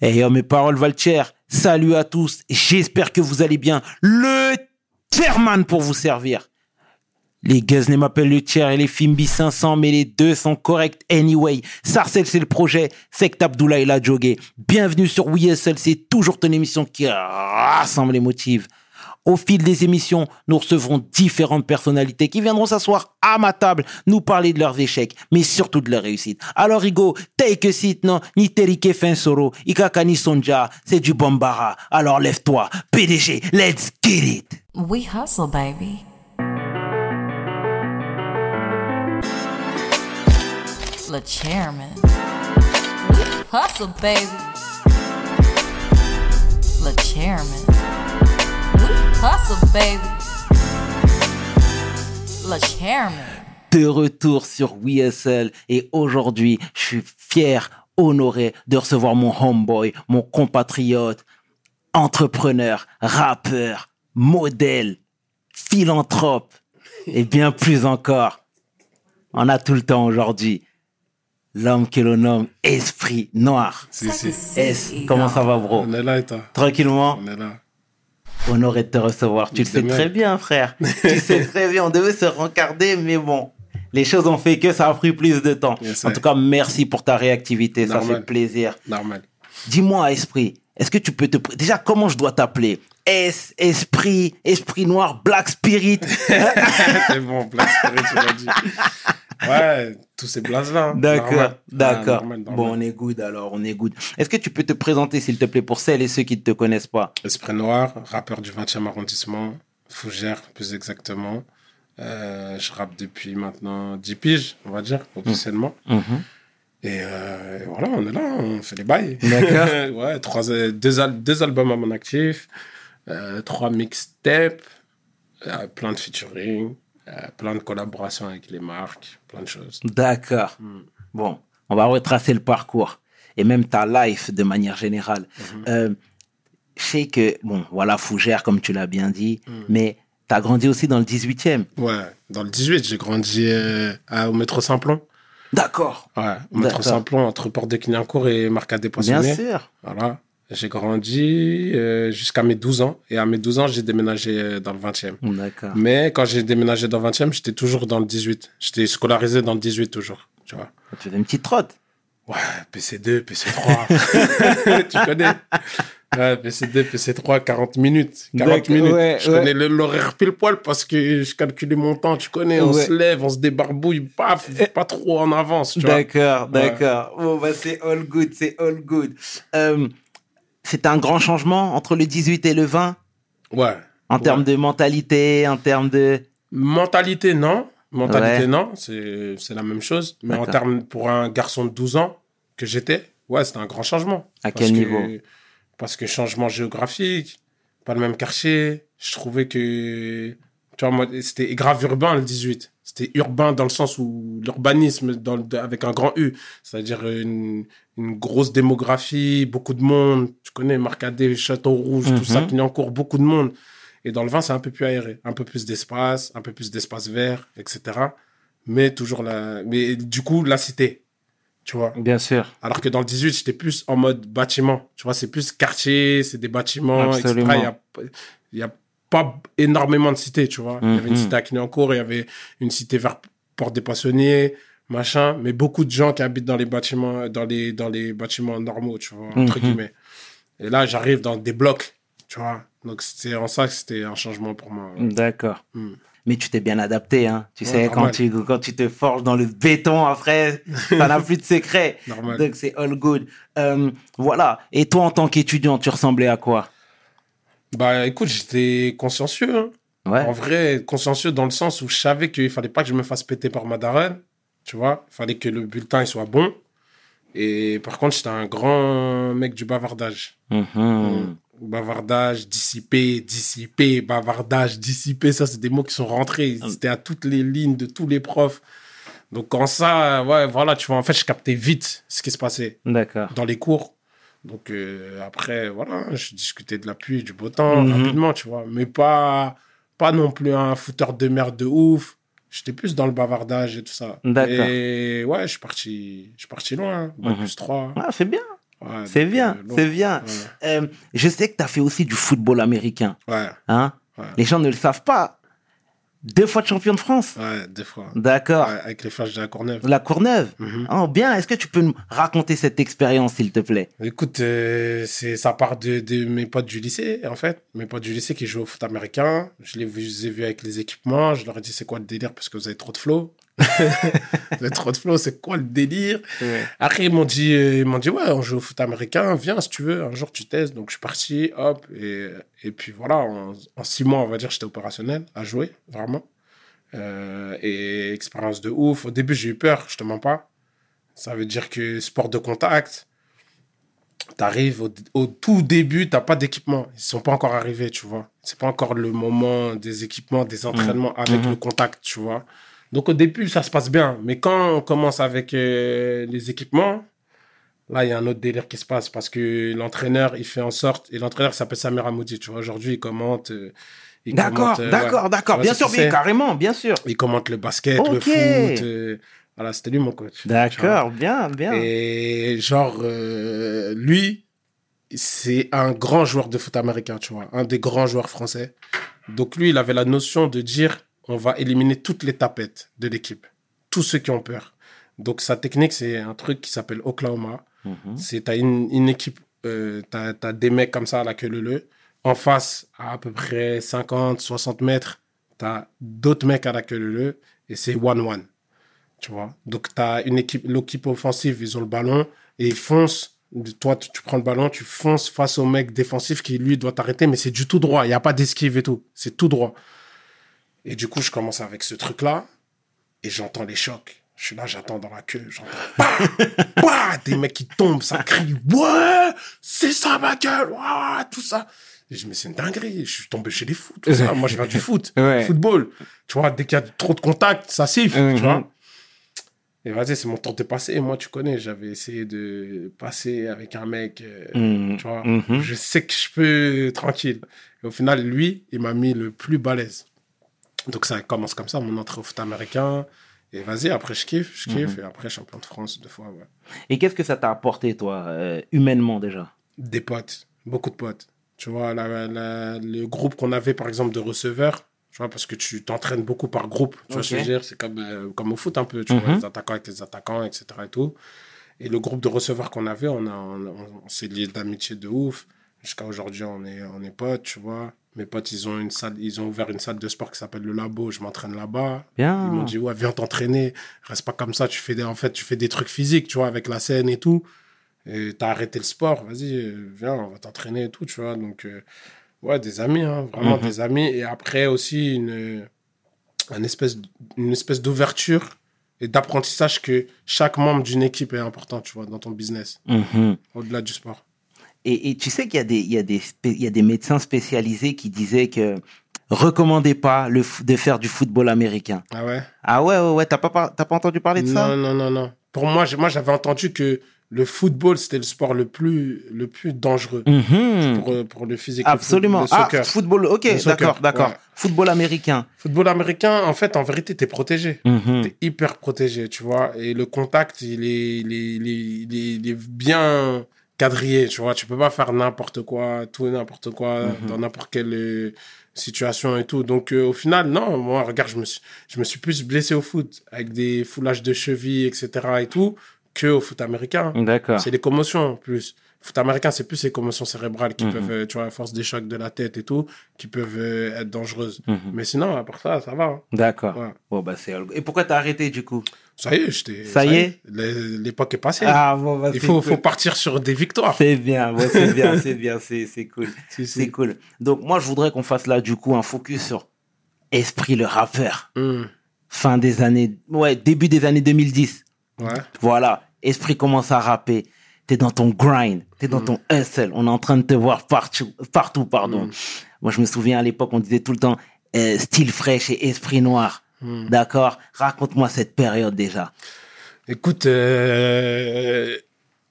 Et hey, oh, mes paroles valent cher. Salut à tous. J'espère que vous allez bien. Le chairman pour vous servir. Les Guzney m'appellent le tiers et les Fimbi 500, mais les deux sont corrects anyway. Sarcel, c'est le projet. Sect Abdullah, il a jogué. Bienvenue sur WeSL, c'est toujours ton émission qui rassemble les motifs. Au fil des émissions, nous recevrons différentes personnalités qui viendront s'asseoir à ma table, nous parler de leurs échecs, mais surtout de leurs réussites. Alors, Igo, take a seat, non, ni terike soro, ikaka ni sonja, c'est du bombara. Alors, lève-toi, PDG, let's get it! We hustle, baby. Le chairman. Hustle, baby. Le chairman. We hustle, baby. Le chairman. De retour sur WSL et aujourd'hui, je suis fier, honoré de recevoir mon homeboy, mon compatriote, entrepreneur, rappeur, modèle, philanthrope et bien plus encore. On a tout le temps aujourd'hui. L'homme que l'on nomme Esprit Noir. Si, si. S, comment ça va, bro? On est là et toi? Tranquillement? On est là. Honoré de te recevoir. Tu le sais très bien, frère. tu sais très bien. On devait se rencarder, mais bon. Les choses ont fait que ça a pris plus de temps. Yes, en tout cas, merci pour ta réactivité. Ça fait plaisir. Normal. Dis-moi, Esprit, est-ce que tu peux te... Déjà, comment je dois t'appeler? S, Esprit, Esprit Noir, Black Spirit. C'est bon, Black Spirit, tu l'as dit. Ouais, tous ces blazes-là. hein. D'accord, d'accord. Bon, on est good alors, on est good. Est-ce que tu peux te présenter, s'il te plaît, pour celles et ceux qui ne te connaissent pas? Esprit Noir, rappeur du 20e arrondissement, Fougère plus exactement. Euh, je rappe depuis maintenant 10 piges, on va dire, officiellement. Mhm. Et, euh, et voilà, on est là, on fait les bails. D'accord. ouais, trois, deux, al- deux albums à mon actif, euh, trois mixtapes, plein de featuring, plein de collaborations avec les marques, plein de choses. D'accord. Hmm. Bon, on va retracer le parcours et même ta life de manière générale. Mhm. Euh, je sais que, bon, voilà, Fougère, comme tu l'as bien dit, Hmm. mais tu as grandi aussi dans le 18e. Ouais, dans le 18, j'ai grandi euh, à- au métro Simplon. D'accord. Ouais, au métro. Simplon, entre Porte de Clignancourt et Marca des Bien sûr. Voilà. J'ai grandi euh, jusqu'à mes 12 ans. Et à mes 12 ans, j'ai déménagé euh, dans le 20e. D'accord. Mais quand j'ai déménagé dans le 20e, j'étais toujours dans le 18. J'étais scolarisé dans le 18 toujours. Tu vois. Tu fais une petite trotte. Ouais, PC2, PC3. tu connais Ouais, PC2, PC3, 40 minutes. 40 D'accord, minutes. ouais, je ouais. connais l'horaire pile poil parce que je calculais mon temps, tu connais. On se lève, on se débarbouille, paf, pas trop en avance. D'accord, d'accord. Bon, bah, c'est all good, c'est all good. Euh, c'est un grand changement entre le 18 et le 20 Ouais. en Ouais. termes de mentalité, en termes de... Mentalité, non. Mentalité, Ouais. non. C'est la même chose. Mais en termes, pour un garçon de 12 ans que j'étais, ouais, c'était un grand changement. À Parce quel que- niveau? Parce que changement géographique, pas le même quartier. Je trouvais que, tu vois, moi, c'était grave urbain le 18. C'était urbain dans le sens où l'urbanisme, avec un grand U, c'est-à-dire une, une grosse démographie, beaucoup de monde. Tu connais Marcadet, Château Rouge, tout ça, Mhm. Clignancourt, beaucoup de monde. Et dans le vin, c'est un peu plus aéré, un peu plus d'espace, un peu plus d'espace vert, etc. Mais toujours la, mais du coup, la cité, tu vois. Bien sûr. Alors que dans le 18, j'étais plus en mode bâtiment. Tu vois, c'est plus quartier, c'est des bâtiments, Absolument. etc. Il y a, il y a pas énormément de cités, tu vois. Il y avait une Mhm. cité à Clignancourt, il y avait une cité vers Porte des Poissonniers, machin. Mais beaucoup de gens qui habitent dans les bâtiments, dans les, dans les bâtiments normaux, tu vois, entre Mhm. guillemets. Et là, j'arrive dans des blocs, tu vois. Donc, c'est en ça que c'était un changement pour moi. D'accord. Hmm. Mais tu t'es bien adapté, hein. Tu Ouais, sais, quand tu, quand tu te forges dans le béton, après, t'en as plus de secret. Normal. Donc, c'est all good. Euh, voilà. Et toi, en tant qu'étudiant, tu ressemblais à quoi? Bah, écoute, j'étais consciencieux, hein. Ouais. En vrai, consciencieux dans le sens où je savais qu'il fallait pas que je me fasse péter par ma daronne. Tu vois, il fallait que le bulletin il soit bon. Et par contre, j'étais un grand mec du bavardage. Mhm. Bavardage, dissipé, dissipé, bavardage, dissipé. Ça, c'est des mots qui sont rentrés. C'était à toutes les lignes de tous les profs. Donc, quand ça, ouais, voilà, tu vois, en fait, je captais vite ce qui se passait D'accord. dans les cours. Donc euh, après, voilà, je discutais de la pluie, du beau temps, Mhm. rapidement, tu vois. Mais pas, pas non plus un fouteur de merde de ouf. J'étais plus dans le bavardage et tout ça. D'accord. Et ouais, je suis parti, je suis parti loin. Bac Mhm. plus 3. Ah, c'est bien. Ouais, C'est bien, euh, c'est bien. Ouais. Euh, je sais que tu as fait aussi du football américain. Ouais, Hein? Ouais. Les gens ne le savent pas. Deux fois de champion de France. ouais, des fois. D'accord. Ouais, avec les flashs de la Courneuve. La Courneuve. Mhm. Oh, bien. Est-ce que tu peux nous raconter cette expérience, s'il te plaît? Écoute, euh, c'est ça part de, de mes potes du lycée, en fait. Mes potes du lycée qui jouent au foot américain. Je les, vu- je les ai vus avec les équipements. Je leur ai dit, c'est quoi le délire? Parce que vous avez trop de flow. avez trop de flow, c'est quoi le délire Après, ils m'ont dit, euh, ils m'ont dit, ouais, on joue au foot américain. Viens si tu veux. Un jour, tu testes. Donc, je suis parti, hop. Et, et puis voilà, en, en six mois, on va dire, j'étais opérationnel à jouer, vraiment. Euh, et expérience de ouf. Au début, j'ai eu peur, je te mens pas. Ça veut dire que sport de contact, t'arrives au, au tout début, t'as pas d'équipement. Ils sont pas encore arrivés, tu vois. C'est pas encore le moment des équipements, des entraînements avec Mhm. le contact, tu vois. Donc au début, ça se passe bien. Mais quand on commence avec euh, les équipements, là, il y a un autre délire qui se passe parce que l'entraîneur, il fait en sorte, et l'entraîneur s'appelle Samir Amoudi, tu vois. Aujourd'hui, il commente. euh, D'accord, euh, d'accord, ouais. d'accord. Bien sûr, carrément, bien sûr. il commente le basket, le foot. euh, voilà, c'était lui mon coach. D'accord, bien, bien. Et genre, lui, c'est un grand joueur de foot américain, tu vois, un des grands joueurs français. Donc lui, il avait la notion de dire, on va éliminer toutes les tapettes de l'équipe, tous ceux qui ont peur. Donc sa technique, c'est un truc qui s'appelle Oklahoma. Mhm. C'est t'as une, une équipe, euh, t'as as des mecs comme ça à la queue leu En face, à à peu près 50, 60 mètres, t'as d'autres mecs à la queue leu et c'est one-one. Tu vois? Donc t'as une équipe, l'équipe offensive, ils ont le ballon et ils foncent. Toi, tu, tu prends le ballon, tu fonces face au mec défensif qui, lui, doit t'arrêter, mais c'est du tout droit. Il n'y a pas d'esquive et tout. C'est tout droit. Et du coup, je commence avec ce truc-là et j'entends les chocs. Je suis là, j'attends dans la queue, j'entends bah, bah, des mecs qui tombent, ça crie, ouais, c'est ça ma gueule, ouais, tout ça. Et je me suis une dinguerie, je suis tombé chez les fous, tout ça. Moi, je viens du foot, Ouais. football. Tu vois, dès qu'il y a trop de contact, ça siffle, Mhm. tu vois. Et vas-y, c'est mon tour de passer. Moi, tu connais, j'avais essayé de passer avec un mec, euh, Mhm. tu vois. Mhm. Je sais que je peux tranquille. Et au final, lui, il m'a mis le plus balèze. Donc ça commence comme ça, mon entrée au foot américain. Et vas-y, après je kiffe, je kiffe. Mhm. Et après, champion de France deux fois, ouais. Et qu'est-ce que ça t'a apporté, toi, euh, humainement déjà? Des potes, beaucoup de potes. Tu vois, la- la- le groupe qu'on avait, par exemple, de receveurs, tu vois, parce que tu t'entraînes beaucoup par groupe. Tu vois ce que je veux dire? C'est comme, euh, comme au foot un peu, tu Mhm. vois, les attaquants avec les attaquants, etc. Et, tout. et le groupe de receveurs qu'on avait, on, a, on, on- on s'est liés d'amitié de ouf. Jusqu'à aujourd'hui, on est, on est potes, tu vois. Mes potes, ils ont, une salle, ils ont ouvert une salle de sport qui s'appelle le Labo. Je m'entraîne là-bas. Bien. Ils m'ont dit, ouais, viens t'entraîner. Reste pas comme ça. Tu fais des, en fait, tu fais des trucs physiques, tu vois, avec la scène et tout. Et t'as arrêté le sport. Vas-y, viens, on va t'entraîner et tout, tu vois. Donc, euh, ouais, des amis, hein, vraiment Mhm. des amis. Et après aussi, une, une espèce, une espèce d'ouverture et d'apprentissage que chaque membre d'une équipe est important, tu vois, dans ton business, Mhm. au-delà du sport. Et, et tu sais qu'il y, a des- il y, a des il y a des médecins spécialisés qui disaient que recommandez pas le, de faire du football américain. Ah ouais? Ah ouais, ouais, ouais, t'as pas, par- t'as pas entendu parler de Non, ça? Non, non, non. Pour moi, moi, j'avais entendu que le football, c'était le sport le plus, le plus dangereux Mhm. pour, euh, pour le physique. Absolument. Le, ah, football, ok, soccer, d'accord, d'accord. ouais. Football américain. Football américain, en fait, en vérité, t'es protégé. Mhm. T'es hyper protégé, tu vois. Et le contact, il est, il est, il est, il est- il est bien quadrillé, tu vois. Tu peux pas faire n'importe quoi, tout et n'importe quoi, Mhm. dans n'importe quelle euh, situation et tout. Donc, euh, au final, non, moi, regarde, je me suis, je me suis plus blessé au foot, avec des foulages de cheville, etc. et tout, que au foot américain. D'accord. C'est les commotions, plus. Foot américain, c'est plus les commotions cérébrales qui Mhm. peuvent, euh, tu vois, à force des chocs de la tête et tout, qui peuvent euh, être dangereuses. Mhm. Mais sinon, à part ça, ça va. hein. D'accord. Ouais. Bon, bah, c'est... Et pourquoi t'as arrêté, du coup? Ça y est, j'étais. Ça y est l'é- L'époque est passée. Ah, bon, bah, Il faut, cool. faut partir sur des victoires. C'est bien, c'est bien, c'est bien, c'est, c'est cool. Si, si. C'est cool. Donc, moi, je voudrais qu'on fasse là, du coup, un focus sur Esprit le rappeur. Hum, Fin des années, ouais, début des années 2010. Ouais. Voilà. Esprit commence à rapper. T'es dans ton grind. T'es dans ton hustle. On est en train de te voir partout, partout, pardon. Mm. Moi, je me souviens à l'époque, on disait tout le temps, euh, style fraîche et esprit noir. Hum. D'accord? Raconte-moi cette période déjà. Écoute, euh,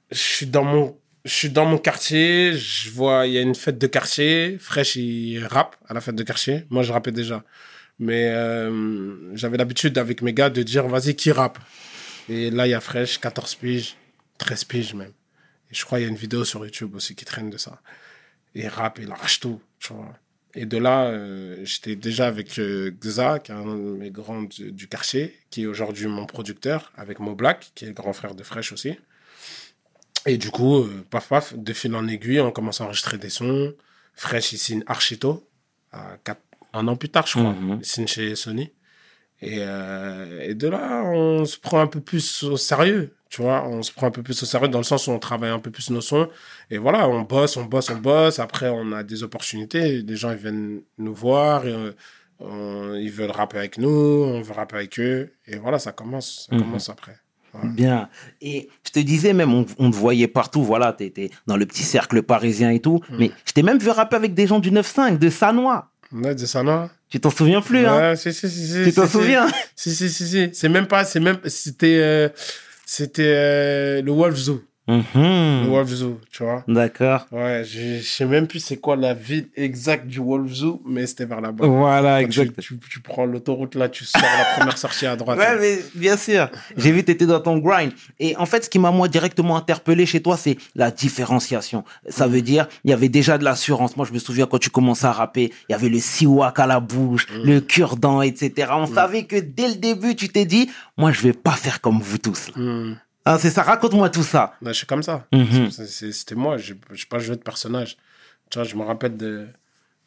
je suis dans mon, je suis dans mon quartier. Je vois, il y a une fête de quartier. Fresh, il rappe à la fête de quartier. Moi, je rappais déjà. Mais euh, j'avais l'habitude avec mes gars de dire, vas-y, qui rappe? Et là, il y a Fresh, 14 piges, 13 piges même. Et je crois qu'il y a une vidéo sur YouTube aussi qui traîne de ça. Et il rappe, il arrache tout, tu vois. Et de là, euh, j'étais déjà avec euh, Xa, qui est un de mes grands du, du quartier, qui est aujourd'hui mon producteur, avec Mo Black, qui est le grand frère de Fresh aussi. Et du coup, euh, paf paf, de fil en aiguille, on commence à enregistrer des sons. Fresh, il signe Archito, à quatre- un an plus tard, je crois. Mhm. Il signe chez Sony. Et, euh, et de là, on se prend un peu plus au sérieux, tu vois. On se prend un peu plus au sérieux dans le sens où on travaille un peu plus nos sons. Et voilà, on bosse, on bosse, on bosse. Après, on a des opportunités. Les gens, ils viennent nous voir. Et, euh, on- ils veulent rapper avec nous. On veut rapper avec eux. Et voilà, ça commence. Ça Mhm. commence après. Voilà. Bien. Et je te disais même, on, on te voyait partout, voilà, t'étais dans le petit cercle parisien et tout. Mm. Mais je t'ai même vu rapper avec des gens du 9-5, de Sanois. Dit ça, non? Tu t'en souviens plus, hein? Ouais, si, si, si, si. Tu t'en souviens? Si, si, si, si. C'est même pas, c'est même, c'était, euh, c'était euh, le Wolf Zoo. Le Mhm. Wolf Zoo, tu vois. D'accord. Ouais, je je sais même plus c'est quoi la ville exacte du Wolf Zoo, mais c'était vers là-bas. Voilà, tu, exact. tu, tu prends l'autoroute là, tu sors la première sortie à droite. Ouais, mais bien sûr. J'ai vu t'étais dans ton grind. Et en fait, ce qui m'a moi directement interpellé chez toi, c'est la différenciation. Ça veut dire, il y avait déjà de l'assurance. Moi, je me souviens quand tu commençais à rapper, il y avait le siwak à la bouche, Mm. le cure-dent, etc. On savait que dès le début, tu t'es dit, moi, je vais pas faire comme vous tous. là. Hein, c'est ça. Raconte-moi tout ça. Ouais, je suis comme ça. Mhm. C'était moi, je n'ai pas joué de personnage. Tu vois, je me rappelle de,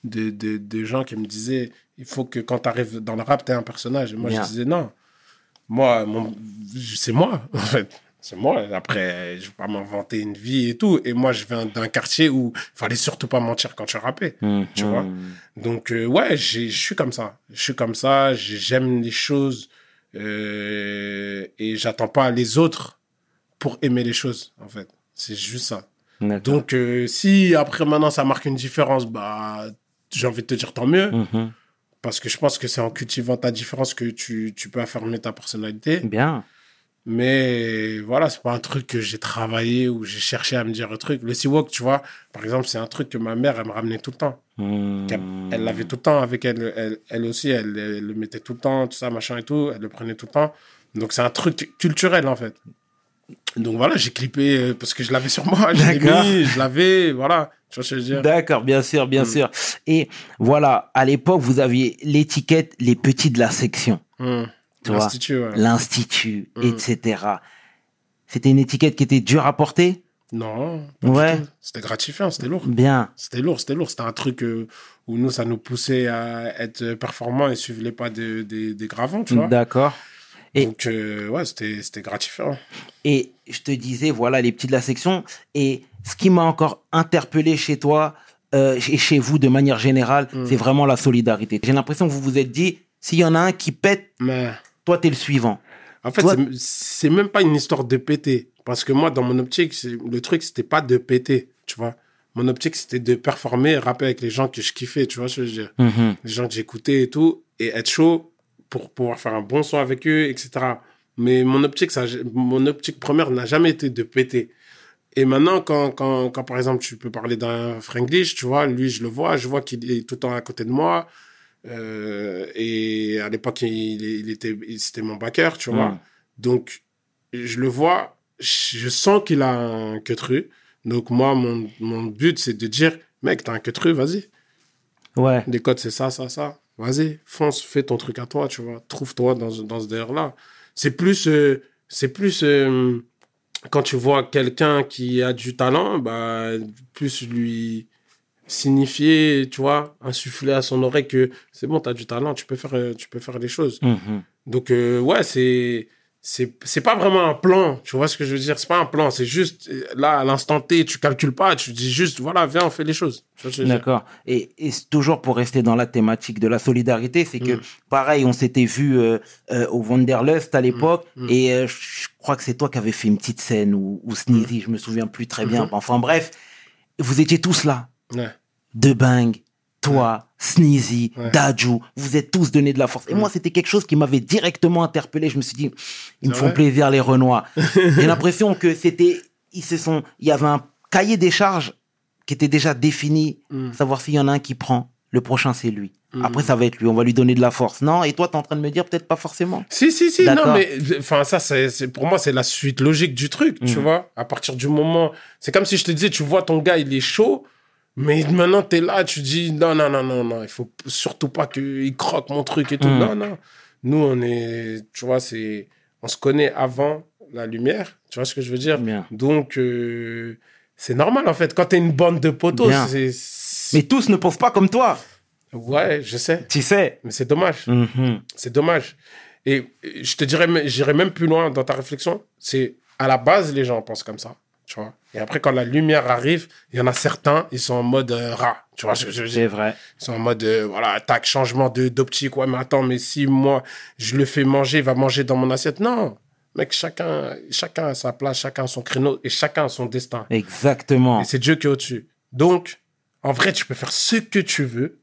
de, de, de gens qui me disaient il faut que quand tu arrives dans le rap, tu es un personnage. Et moi, je disais non. Moi, c'est moi, en fait. C'est moi. Après, je vais pas m'inventer une vie et tout. Et moi, je viens d'un quartier où il fallait surtout pas mentir quand tu rappais. Tu vois Mhm. Donc, euh, ouais, je suis comme ça. Je suis comme ça. j'ai- J'aime les choses. euh, et j'attends pas les autres pour aimer les choses, en fait. C'est juste ça. Donc, euh, si après maintenant ça marque une différence, bah, j'ai envie de te dire tant mieux. Mhm. Parce que je pense que c'est en cultivant ta différence que tu, tu peux affirmer ta personnalité. Bien. Mais voilà, c'est pas un truc que j'ai travaillé ou j'ai cherché à me dire un truc. Le Seawalk, tu vois, par exemple, c'est un truc que ma mère, elle me ramenait tout le temps. Mhm. Elle l'avait tout le temps avec elle. Elle, elle aussi, elle, elle le mettait tout le temps, tout ça, machin et tout. Elle le prenait tout le temps. Donc, c'est un truc culturel, en fait. Donc, voilà, j'ai clippé euh, parce que je l'avais sur moi. Je l'ai D'accord. mis, je l'avais, voilà. Tu vois ce que je veux dire D'accord, bien sûr, bien Mm. sûr. Et voilà, à l'époque, vous aviez l'étiquette les petits de la section, vois, L'Institut, ouais. l'institut, Mm. etc. C'était une étiquette qui était dure à porter? Non, Ouais. C'était gratifiant, c'était lourd. Bien. C'était lourd, c'était lourd. C'était un truc euh, où nous, ça nous poussait à être performants et suivre les pas des, des, des gravants, tu vois. D'accord. Et- Donc, euh, ouais, c'était gratifiant. Et je te disais, voilà, les petits de la section. Et ce qui m'a encore interpellé chez toi euh, et chez vous de manière générale, Mm. c'est vraiment la solidarité. J'ai l'impression que vous vous êtes dit, s'il y en a un qui pète, Mais toi, t'es le suivant. en fait, Toi- c'est- même pas une histoire de péter. Parce que moi, dans mon optique, le truc, c'était pas de péter, tu vois. Mon optique, c'était de performer, rapper avec les gens que je kiffais, tu vois je veux dire. Mhm. les gens que j'écoutais et tout, et être chaud pour pouvoir faire un bon son avec eux, etc. Mais mon optique, ça, mon optique première n'a jamais été de péter. Et maintenant, quand, quand, quand par exemple, tu peux parler d'un Franglish, tu vois, lui, je le vois, je vois qu'il est tout le temps à côté de moi. Euh, et à l'époque, il, il était, c'était mon backer, tu vois. Mm. Donc, je le vois, je sens qu'il a un queutru. Donc, moi, mon, mon but, c'est de dire, mec, t'as un queutru, vas-y. Ouais. Les codes, c'est ça, ça, ça. Vas-y, fonce, fais ton truc à toi, tu vois. Trouve-toi dans, ce- dans ce délire-là. C'est plus, euh, c'est plus euh, quand tu vois quelqu'un qui a du talent, bah, plus lui signifier, tu vois, insuffler à son oreille que c'est bon, tu as du talent, tu peux faire, euh, tu peux faire les choses. Mhm. Donc, euh, ouais, c'est. C'est c'est pas vraiment un plan, tu vois ce que je veux dire? C'est pas un plan, c'est juste là, à l'instant T, tu calcules pas, tu dis juste, voilà, viens, on fait les choses. D'accord. Et, et c'est toujours pour rester dans la thématique de la solidarité, c'est que Mm. pareil, on s'était vu euh, euh, au Wanderlust à l'époque, Mm. et euh, je crois que c'est toi qui avais fait une petite scène ou, ou Sneezy, je me souviens plus très bien. Mhm. Enfin bref, vous étiez tous là. Ouais. De Bang, toi, Sneezy, Ouais. Daju, vous êtes tous donné de la force. Et Mm. moi, c'était quelque chose qui m'avait directement interpellé. Je me suis dit, ils me font plaisir les Renois. J'ai l'impression que c'était, ils se sont, il y avait un cahier des charges qui était déjà défini Mm. savoir s'il y en a un qui prend, le prochain c'est lui. Mhm. Après, ça va être lui. On va lui donner de la force. Non Et toi, t'es en train de me dire peut-être pas forcément. Si, si, si, non, mais enfin, ça, c'est, pour moi, c'est la suite logique du truc, tu vois. À partir du moment. C'est comme si je te disais, tu vois ton gars, il est chaud, mais maintenant, t'es là, tu dis, non, non, non, non, non, il faut surtout pas qu'il croque mon truc et tout. Mhm. Non, non. Nous, on est, tu vois, c'est. On se connaît avant la lumière, tu vois ce que je veux dire? Bien. Donc, euh, c'est normal, en fait. Quand t'es une bande de potos, c'est. Mais tous ne pensent pas comme toi. Ouais, je sais. Tu sais. Mais c'est dommage. Mhm. C'est dommage. Et je te dirais, mais j'irais même plus loin dans ta réflexion. C'est à la base, les gens pensent comme ça. Tu vois. Et après, quand la lumière arrive, il y en a certains, ils sont en mode euh, rat. Tu vois, C'est vrai. ils sont en mode, euh, voilà, tac, changement d'optique. Ouais, mais attends, mais si moi, je le fais manger, il va manger dans mon assiette. Non. Mec, chacun, chacun a sa place, chacun a son créneau et chacun a son destin. Exactement. Et c'est Dieu qui est au-dessus. Donc, en vrai, tu peux faire ce que tu veux.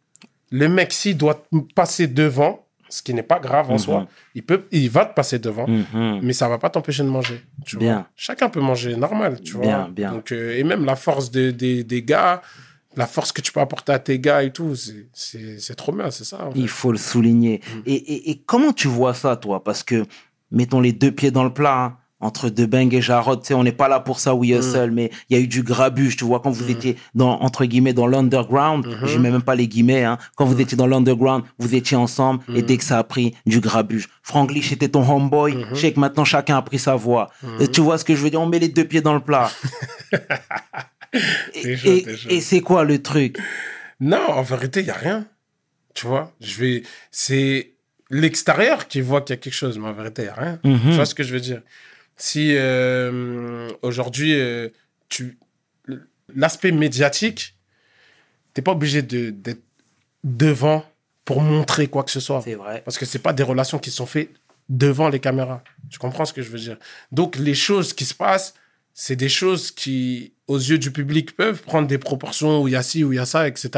Le mec, s'il doit passer devant, ce qui n'est pas grave en Mhm. soi, il, peut, il va te passer devant, Mhm. mais ça va pas t'empêcher de manger. Tu Bien. Vois. Chacun peut manger normal, tu Bien, vois. bien. Donc, euh, et même la force de- des- des gars, la force que tu peux apporter à tes gars et tout, c'est- trop bien, c'est ça. en fait. Il faut le souligner. Mm. Et, et- et comment tu vois ça, toi? Parce que, mettons les deux pieds dans le plat, hein, entre Debeng et Jarod, tu sais, on n'est pas là pour ça, we Mm. hustle, mais il y a eu du grabuge, tu vois, quand vous étiez dans, entre guillemets, dans l'underground, Mhm. je mets même pas les guillemets, hein, quand vous étiez dans l'underground, vous étiez ensemble, et Mm. dès que ça a pris du grabuge. Franglish était ton homeboy, Mhm. je sais que maintenant chacun a pris sa voix. Et tu vois ce que je veux dire? On met les deux pieds dans le plat. et chaud, c'est quoi le truc? Non, en vérité, il n'y a rien. Tu vois, je vais. C'est l'extérieur qui voit qu'il y a quelque chose, mais en vérité, il n'y a rien. Mhm. Tu vois ce que je veux dire? Si euh, aujourd'hui, euh, tu l'aspect médiatique, t'es pas obligé de- d'être devant pour montrer quoi que ce soit. C'est vrai. Parce que c'est pas des relations qui sont faites devant les caméras. Tu comprends ce que je veux dire? Donc les choses qui se passent, c'est des choses qui, aux yeux du public, peuvent prendre des proportions où il y a ci, où il y a ça, etc.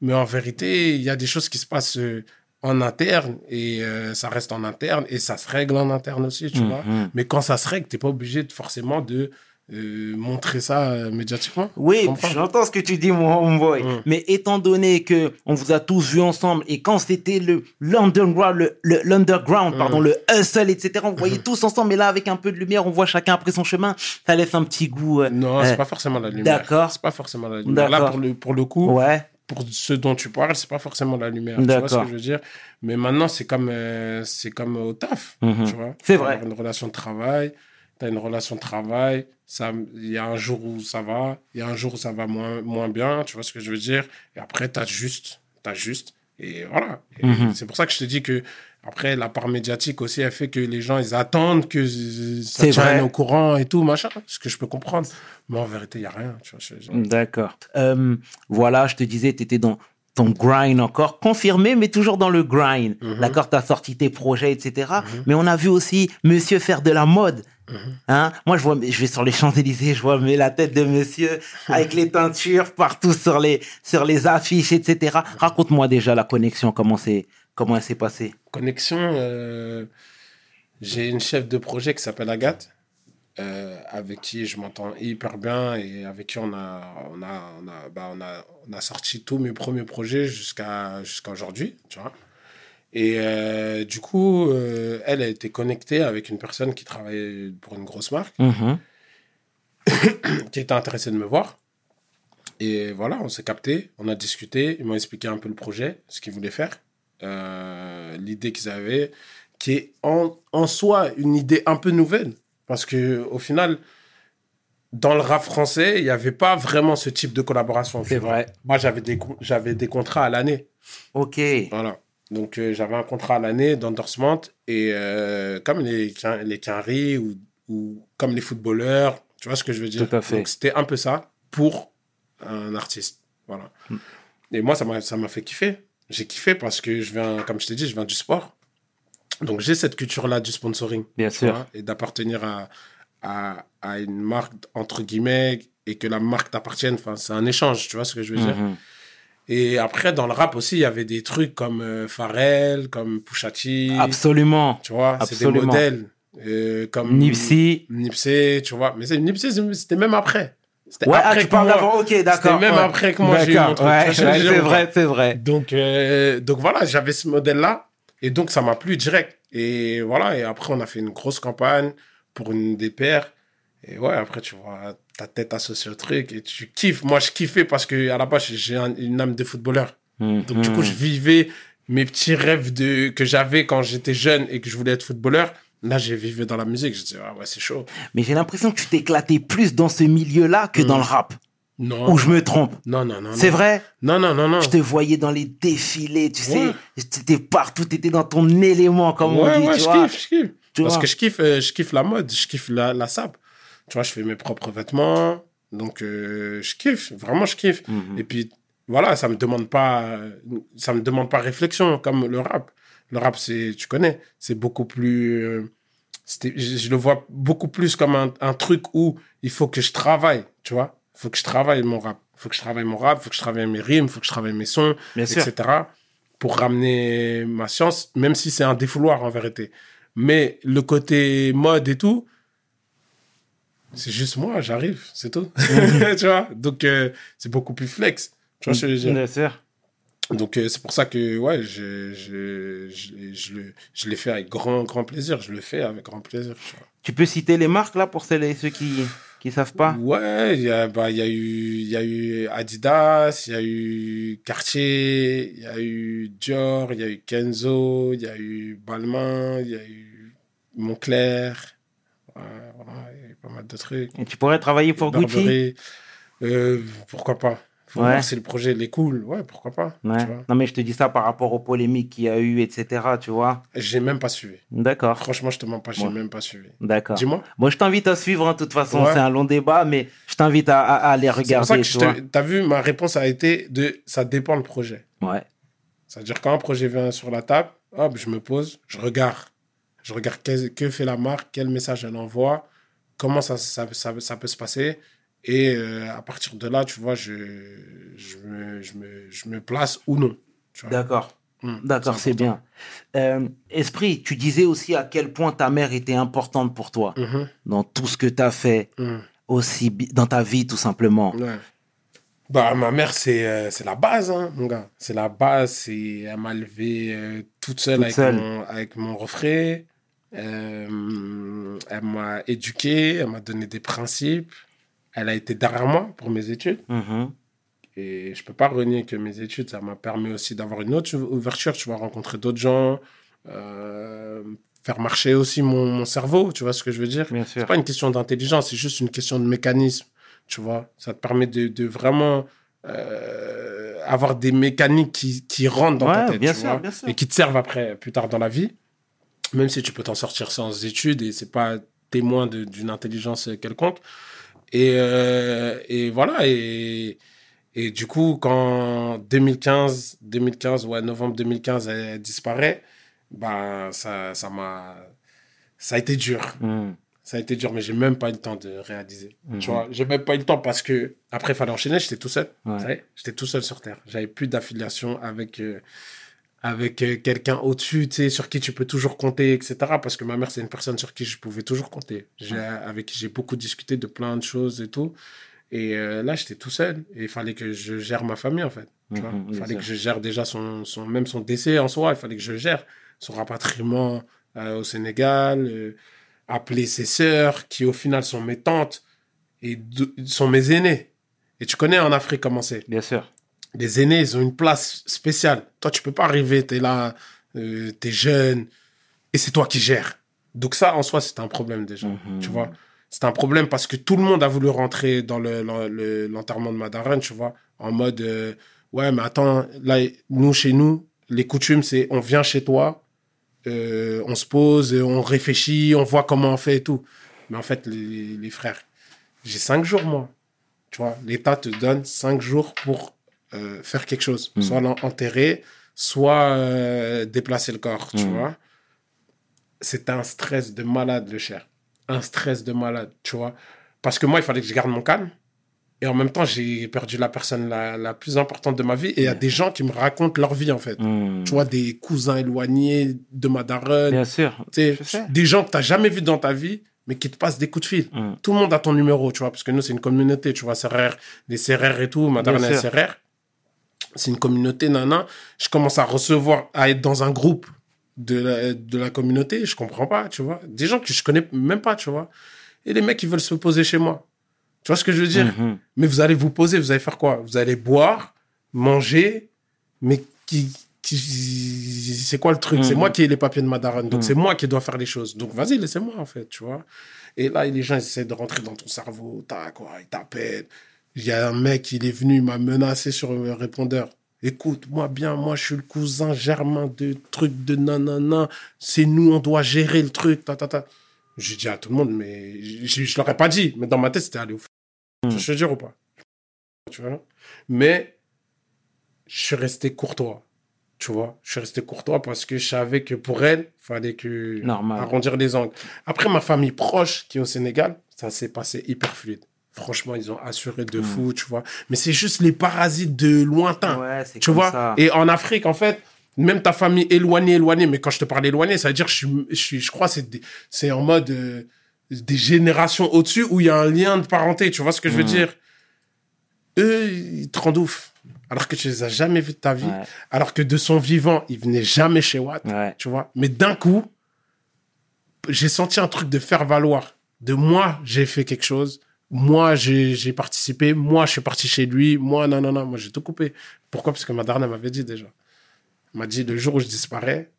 Mais en vérité, il y a des choses qui se passent euh, en interne et euh, ça reste en interne et ça se règle en interne aussi, tu vois. Mhm. Mais quand ça se règle, t'es pas obligé de, forcément de euh, montrer ça euh, médiatiquement. Oui, j'entends ce que tu dis, mon homeboy. Mm. Mais étant donné que on vous a tous vus ensemble et quand c'était le l'underground, le, le- l'underground, Mm. pardon, le hustle, etc. On voyait tous ensemble, mais là avec un peu de lumière, on voit chacun après son chemin. Ça laisse un petit goût. Non, c'est pas forcément la lumière. d'accord. C'est pas forcément la lumière. Là, pour le, pour le coup, Ouais. Pour ce dont tu parles, c'est pas forcément la lumière. Tu vois ce que je veux dire Mais maintenant, c'est comme, euh, c'est comme au taf. Mhm. Tu vois C'est vrai. Une relation de travail, tu as une relation de travail, ça- il y a un jour où ça va, il y a un jour où ça va moins, moins bien, tu vois ce que je veux dire Et après, tu as juste, tu juste. Et voilà. Mhm. C'est pour ça que je te dis que, après, la part médiatique aussi, elle fait que les gens, ils attendent que ça tienne au courant et tout, machin. Ce que je peux comprendre. Mais en vérité, il n'y a rien. D'accord. Euh, voilà, je te disais, tu étais dans ton grind encore, confirmé, mais toujours dans le grind. Mhm. D'accord, tu as sorti tes projets, etc. Mais on a vu aussi monsieur faire de la mode. Mhm. Hein? Moi, je vois, je vais sur les Champs-Élysées, je vois mais la tête de monsieur avec les teintures partout sur les, sur les affiches, etc. Raconte-moi déjà la connexion, comment c'est, comment elle s'est passée? Connexion, euh, j'ai une chef de projet qui s'appelle Agathe, euh, avec qui je m'entends hyper bien et avec qui on a, on a, on a, bah, on a, on a sorti tous mes premiers projets jusqu'à jusqu'à aujourd'hui, tu vois. Et euh, du coup, euh, elle a été connectée avec une personne qui travaillait pour une grosse marque, Mhm. qui était intéressée de me voir. Et voilà, on s'est capté, on a discuté, ils m'ont expliqué un peu le projet, ce qu'ils voulaient faire, euh, l'idée qu'ils avaient, qui est en, en soi une idée un peu nouvelle. Parce que au final, dans le rap français, il n'y avait pas vraiment ce type de collaboration. C'est vrai. Moi, j'avais des, j'avais des contrats à l'année. Ok. Voilà. Donc, euh, j'avais un contrat à l'année d'endorsement. Et euh, comme les, les Quinry ou, ou comme les footballeurs, tu vois ce que je veux dire? Tout à fait. Donc, c'était un peu ça pour un artiste. Voilà. Mm. Et moi, ça m'a ça m'a fait kiffer. J'ai kiffé parce que je viens, comme je t'ai dit, je viens du sport. Donc, j'ai cette culture-là du sponsoring. Bien sûr. vois, et d'appartenir à, à, à une marque, entre guillemets, et que la marque t'appartienne. Enfin, c'est un échange, tu vois ce que je veux dire Mhm. et après, dans le rap aussi, il y avait des trucs comme euh, Pharrell, comme Pusha T. Absolument. Tu vois, c'est des modèles. euh, comme Nipsey. Nipsey, tu vois. Mais Nipsey, c'était même après. C'était Ouais, ah, après tu que parles moi- d'avant, ok, d'accord. C'était même ouais. après que moi j'ai eu mon truc. ouais, c'est vrai, c'est vrai. Donc, euh, donc voilà, j'avais ce modèle-là. Et donc, ça m'a plu direct. Et voilà, et après, on a fait une grosse campagne pour une des paires. Et ouais, après, tu vois ta tête associée au truc et tu kiffes. Moi, je kiffais parce que à la base, j'ai un- une âme de footballeur. Donc, du coup, je vivais mes petits rêves de, que j'avais quand j'étais jeune et que je voulais être footballeur. Là, j'ai vécu dans la musique. Je disais, ah ouais, c'est chaud. Mais j'ai l'impression que tu t'éclatais plus dans ce milieu-là que dans le rap. Non. Ou je me trompe. Non, non, non. C'est vrai? Non, non, non, non. Je te voyais dans les défilés, tu sais. Ouais. T'étais partout, t'étais dans ton élément, comme ouais, on dit, ouais, tu je vois. kiffe, je kiffe. Tu Parce vois. que je kiffe, euh, je kiffe la mode, je kiffe la, la sap. Tu vois, je fais mes propres vêtements. Donc, euh, je kiffe. Vraiment, je kiffe. Mhm. Et puis, voilà, ça me demande pas, ça me demande pas réflexion comme le rap. Le rap, c'est, tu connais, c'est beaucoup plus, euh, je, je le vois beaucoup plus comme un, un truc où il faut que je travaille, tu vois. Il faut que je travaille mon rap. Il faut que je travaille mon rap, il faut que je travaille mes rimes, il faut que je travaille mes sons, Bien sûr. etc. pour ramener ma science, même si c'est un défouloir en vérité. Mais le côté mode et tout, c'est juste moi, j'arrive, c'est tout. tu vois? Donc, euh, c'est beaucoup plus flex. Tu vois ce que je veux dire? Bien sûr. Donc euh, c'est pour ça que ouais, je, je, je, je le, je l'ai fait avec grand, grand plaisir. Je le fais avec grand plaisir. tu vois. Tu peux citer les marques, là, pour celles et ceux qui qui savent pas? Ouais, il y a, bah, il y a eu, il y a eu Adidas, il y a eu Cartier, il y a eu Dior, il y a eu Kenzo, il y a eu Balmain, il y a eu Montclair. Ouais, voilà, il y a eu pas mal de trucs. Et tu pourrais travailler pour Gucci? Burberry. Euh, pourquoi pas? Faut Ouais. voir si le projet il est cool. Ouais, pourquoi pas Ouais. tu vois. Non, mais je te dis ça par rapport aux polémiques qu'il y a eu, etc., tu vois. J'ai même pas suivi. D'accord, Franchement, je te mens pas, j'ai Ouais. même pas suivi. d'accord. Dis-moi. Moi, je t'invite à suivre, hein, de toute façon. C'est un long débat, mais je t'invite à, à, à aller C'est pour ça regarder, que tu t'as vu, ma réponse a été de ça dépend le projet. Ouais. C'est-à-dire quand un projet vient sur la table, hop, je me pose, je regarde. Je regarde que, que fait la marque, quel message elle envoie, comment ça, ça, ça, ça peut se passer. Et euh, à partir de là, tu vois, je, je, me, je, me, je me place ou non. D'accord. Hmm, D'accord, c'est bien. Euh, Esprit, tu disais aussi à quel point ta mère était importante pour toi Mhm, dans tout ce que tu as fait, mhm. aussi dans ta vie, tout simplement. Ouais. Bah, ma mère, c'est euh, la base, hein, mon gars. C'est la base. Elle m'a levé euh, toute seule, Toute avec, seule. Mon, avec mon refrain. Elle m'a éduqué, elle m'a donné des principes. Elle a été derrière moi pour mes études. Mhm. Et je peux pas renier que mes études, ça m'a permis aussi d'avoir une autre ouverture. Tu vois, rencontrer d'autres gens, euh, faire marcher aussi mon, mon cerveau. Tu vois ce que je veux dire? C'est pas une question d'intelligence, c'est juste une question de mécanisme. Tu vois, ça te permet de, de vraiment euh, avoir des mécaniques qui, qui rentrent dans ta tête, bien tu sûr, vois, bien sûr. et qui te servent après, plus tard dans la vie. Même si tu peux t'en sortir sans études et c'est pas témoin d'une intelligence quelconque. Et, euh, et voilà. Et, et du coup, quand 2015, 2015, ouais, novembre 2015, elle disparaît, bah, ça, ça m'a, ça a été dur. Mhm. Ça a été dur, mais j'ai même pas eu le temps de réaliser. Mhm. Tu vois, j'ai même pas eu le temps parce que après, il fallait enchaîner. J'étais tout seul. Ouais. J'étais tout seul sur Terre. J'avais plus d'affiliation avec, euh, avec euh, quelqu'un au-dessus, tu sais, sur qui tu peux toujours compter, etc. Parce que ma mère, c'est une personne sur qui je pouvais toujours compter. J'ai, avec qui j'ai beaucoup discuté de plein de choses et tout. Et euh, là, j'étais tout seul. Et il fallait que je gère ma famille, en fait. Tu vois. Mhm, Il fallait que je gère déjà son, son, même son décès en soi. Il fallait que je gère son rapatriement euh, au Sénégal, euh, appeler ses sœurs, qui au final sont mes tantes et de- sont mes aînés. Et tu connais en Afrique comment c'est? Bien sûr. Les aînés, ils ont une place spéciale. Toi, tu peux pas arriver, tu es là, euh, tu es jeune, et c'est toi qui gères. Donc ça, en soi, c'est un problème déjà. Mhm. Tu vois C'est un problème parce que tout le monde a voulu rentrer dans le- le- le- l'enterrement de Madarène, tu vois, en mode, euh, ouais, mais attends, là, nous, chez nous, les coutumes, c'est on vient chez toi, euh, on se pose, on réfléchit, on voit comment on fait et tout. Mais en fait, les, les frères, j'ai cinq jours, moi. Tu vois, l'État te donne cinq jours pour euh, faire quelque chose. Mhm. Soit l'enterrer, soit euh, déplacer le corps, tu Mhm. vois. C'est un stress de malade, le cher. Un stress de malade, tu vois. Parce que moi, il fallait que je garde mon calme. Et en même temps, j'ai perdu la personne la, la plus importante de ma vie. Et il y a des gens qui me racontent leur vie, en fait. Tu vois, des cousins éloignés de ma daronne. Bien sûr. Des gens que tu n'as jamais vus dans ta vie mais qui te passe des coups de fil. Mm. Tout le monde a ton numéro, tu vois, parce que nous, c'est une communauté, tu vois, CRR, les CRR et tout, Madame Bien est sûr. C'est une communauté, nana. Je commence à recevoir, à être dans un groupe de la, de la communauté, je comprends pas, tu vois. Des gens que je connais même pas, tu vois. Et les mecs, ils veulent se poser chez moi. Tu vois ce que je veux dire? Mhm. Mais vous allez vous poser, vous allez faire quoi? Vous allez boire, manger, mais qui, qui- c'est quoi le truc? C'est Mhm. moi qui ai les papiers de ma daronne, donc Mhm. c'est moi qui dois faire les choses. Donc vas-y, laissez-moi en fait, tu vois. Et là, les gens ils essaient de rentrer dans ton cerveau, tac, quoi, ils t'appellent. Il y a un mec, il est venu, il m'a menacé sur le répondeur. Écoute, moi bien, moi je suis le cousin germain de truc de nanana. C'est nous, on doit gérer le truc, ta ta ta. J'ai dit à tout le monde, mais je, je l'aurais pas dit, mais dans ma tête c'était aller au Mm. je te dire ou pas? Tu vois? Mais je suis resté courtois. Tu vois? Je suis resté courtois parce que je savais que pour elle, il fallait que Normal. arrondir les angles. Après, ma famille proche qui est au Sénégal, ça s'est passé hyper fluide. Franchement, ils ont assuré de Mm. fou, tu vois. Mais c'est juste les parasites de lointain. Ouais, Tu comme vois ça. Et en Afrique, en fait, même ta famille éloignée, éloignée, mais quand je te parle éloignée, ça veut dire que je suis, je suis, je crois, que c'est c'est en mode euh, des générations au-dessus où il y a un lien de parenté. Tu vois ce que je veux Mhm. dire? Eux, ils te rendent ouf. Alors que tu les as jamais vus de ta vie. Ouais, Alors que de son vivant, ils venaient jamais chez Watt. ouais. Tu vois Mais d'un coup, j'ai senti un truc de faire valoir. De moi, j'ai fait quelque chose. Moi, j'ai participé. Moi, je suis parti chez lui. Moi, non, non, non. Moi, j'ai tout coupé. Pourquoi? Parce que ma m'avait dit déjà. Elle m'a dit, le jour où je disparais,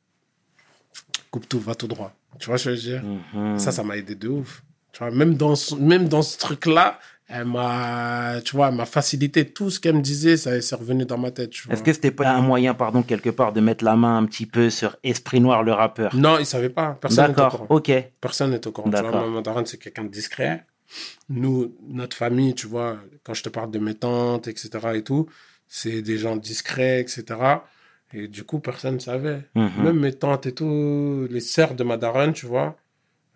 coupe tout, va tout droit. Tu vois ce que je veux dire? Mhm. Ça, ça m'a aidé de ouf. Tu vois, même dans ce, même dans ce truc-là, elle m'a, tu vois, m'a facilité tout ce qu'elle me disait, ça c'est revenu dans ma tête. Est-ce que c'était pas un moyen, pardon, quelque part, de mettre la main un petit peu sur Esprit Noir, le rappeur? Non, il savait pas. Personne D'accord, ok. Personne n'est au courant. D'accord. c'est quelqu'un de discret. Nous, notre famille, tu vois, quand je te parle de mes tantes, etc. et tout, c'est des gens discrets, etc. Et du coup, personne ne savait. Mhm. Même mes tantes et tout, les sœurs de ma daronne, tu vois.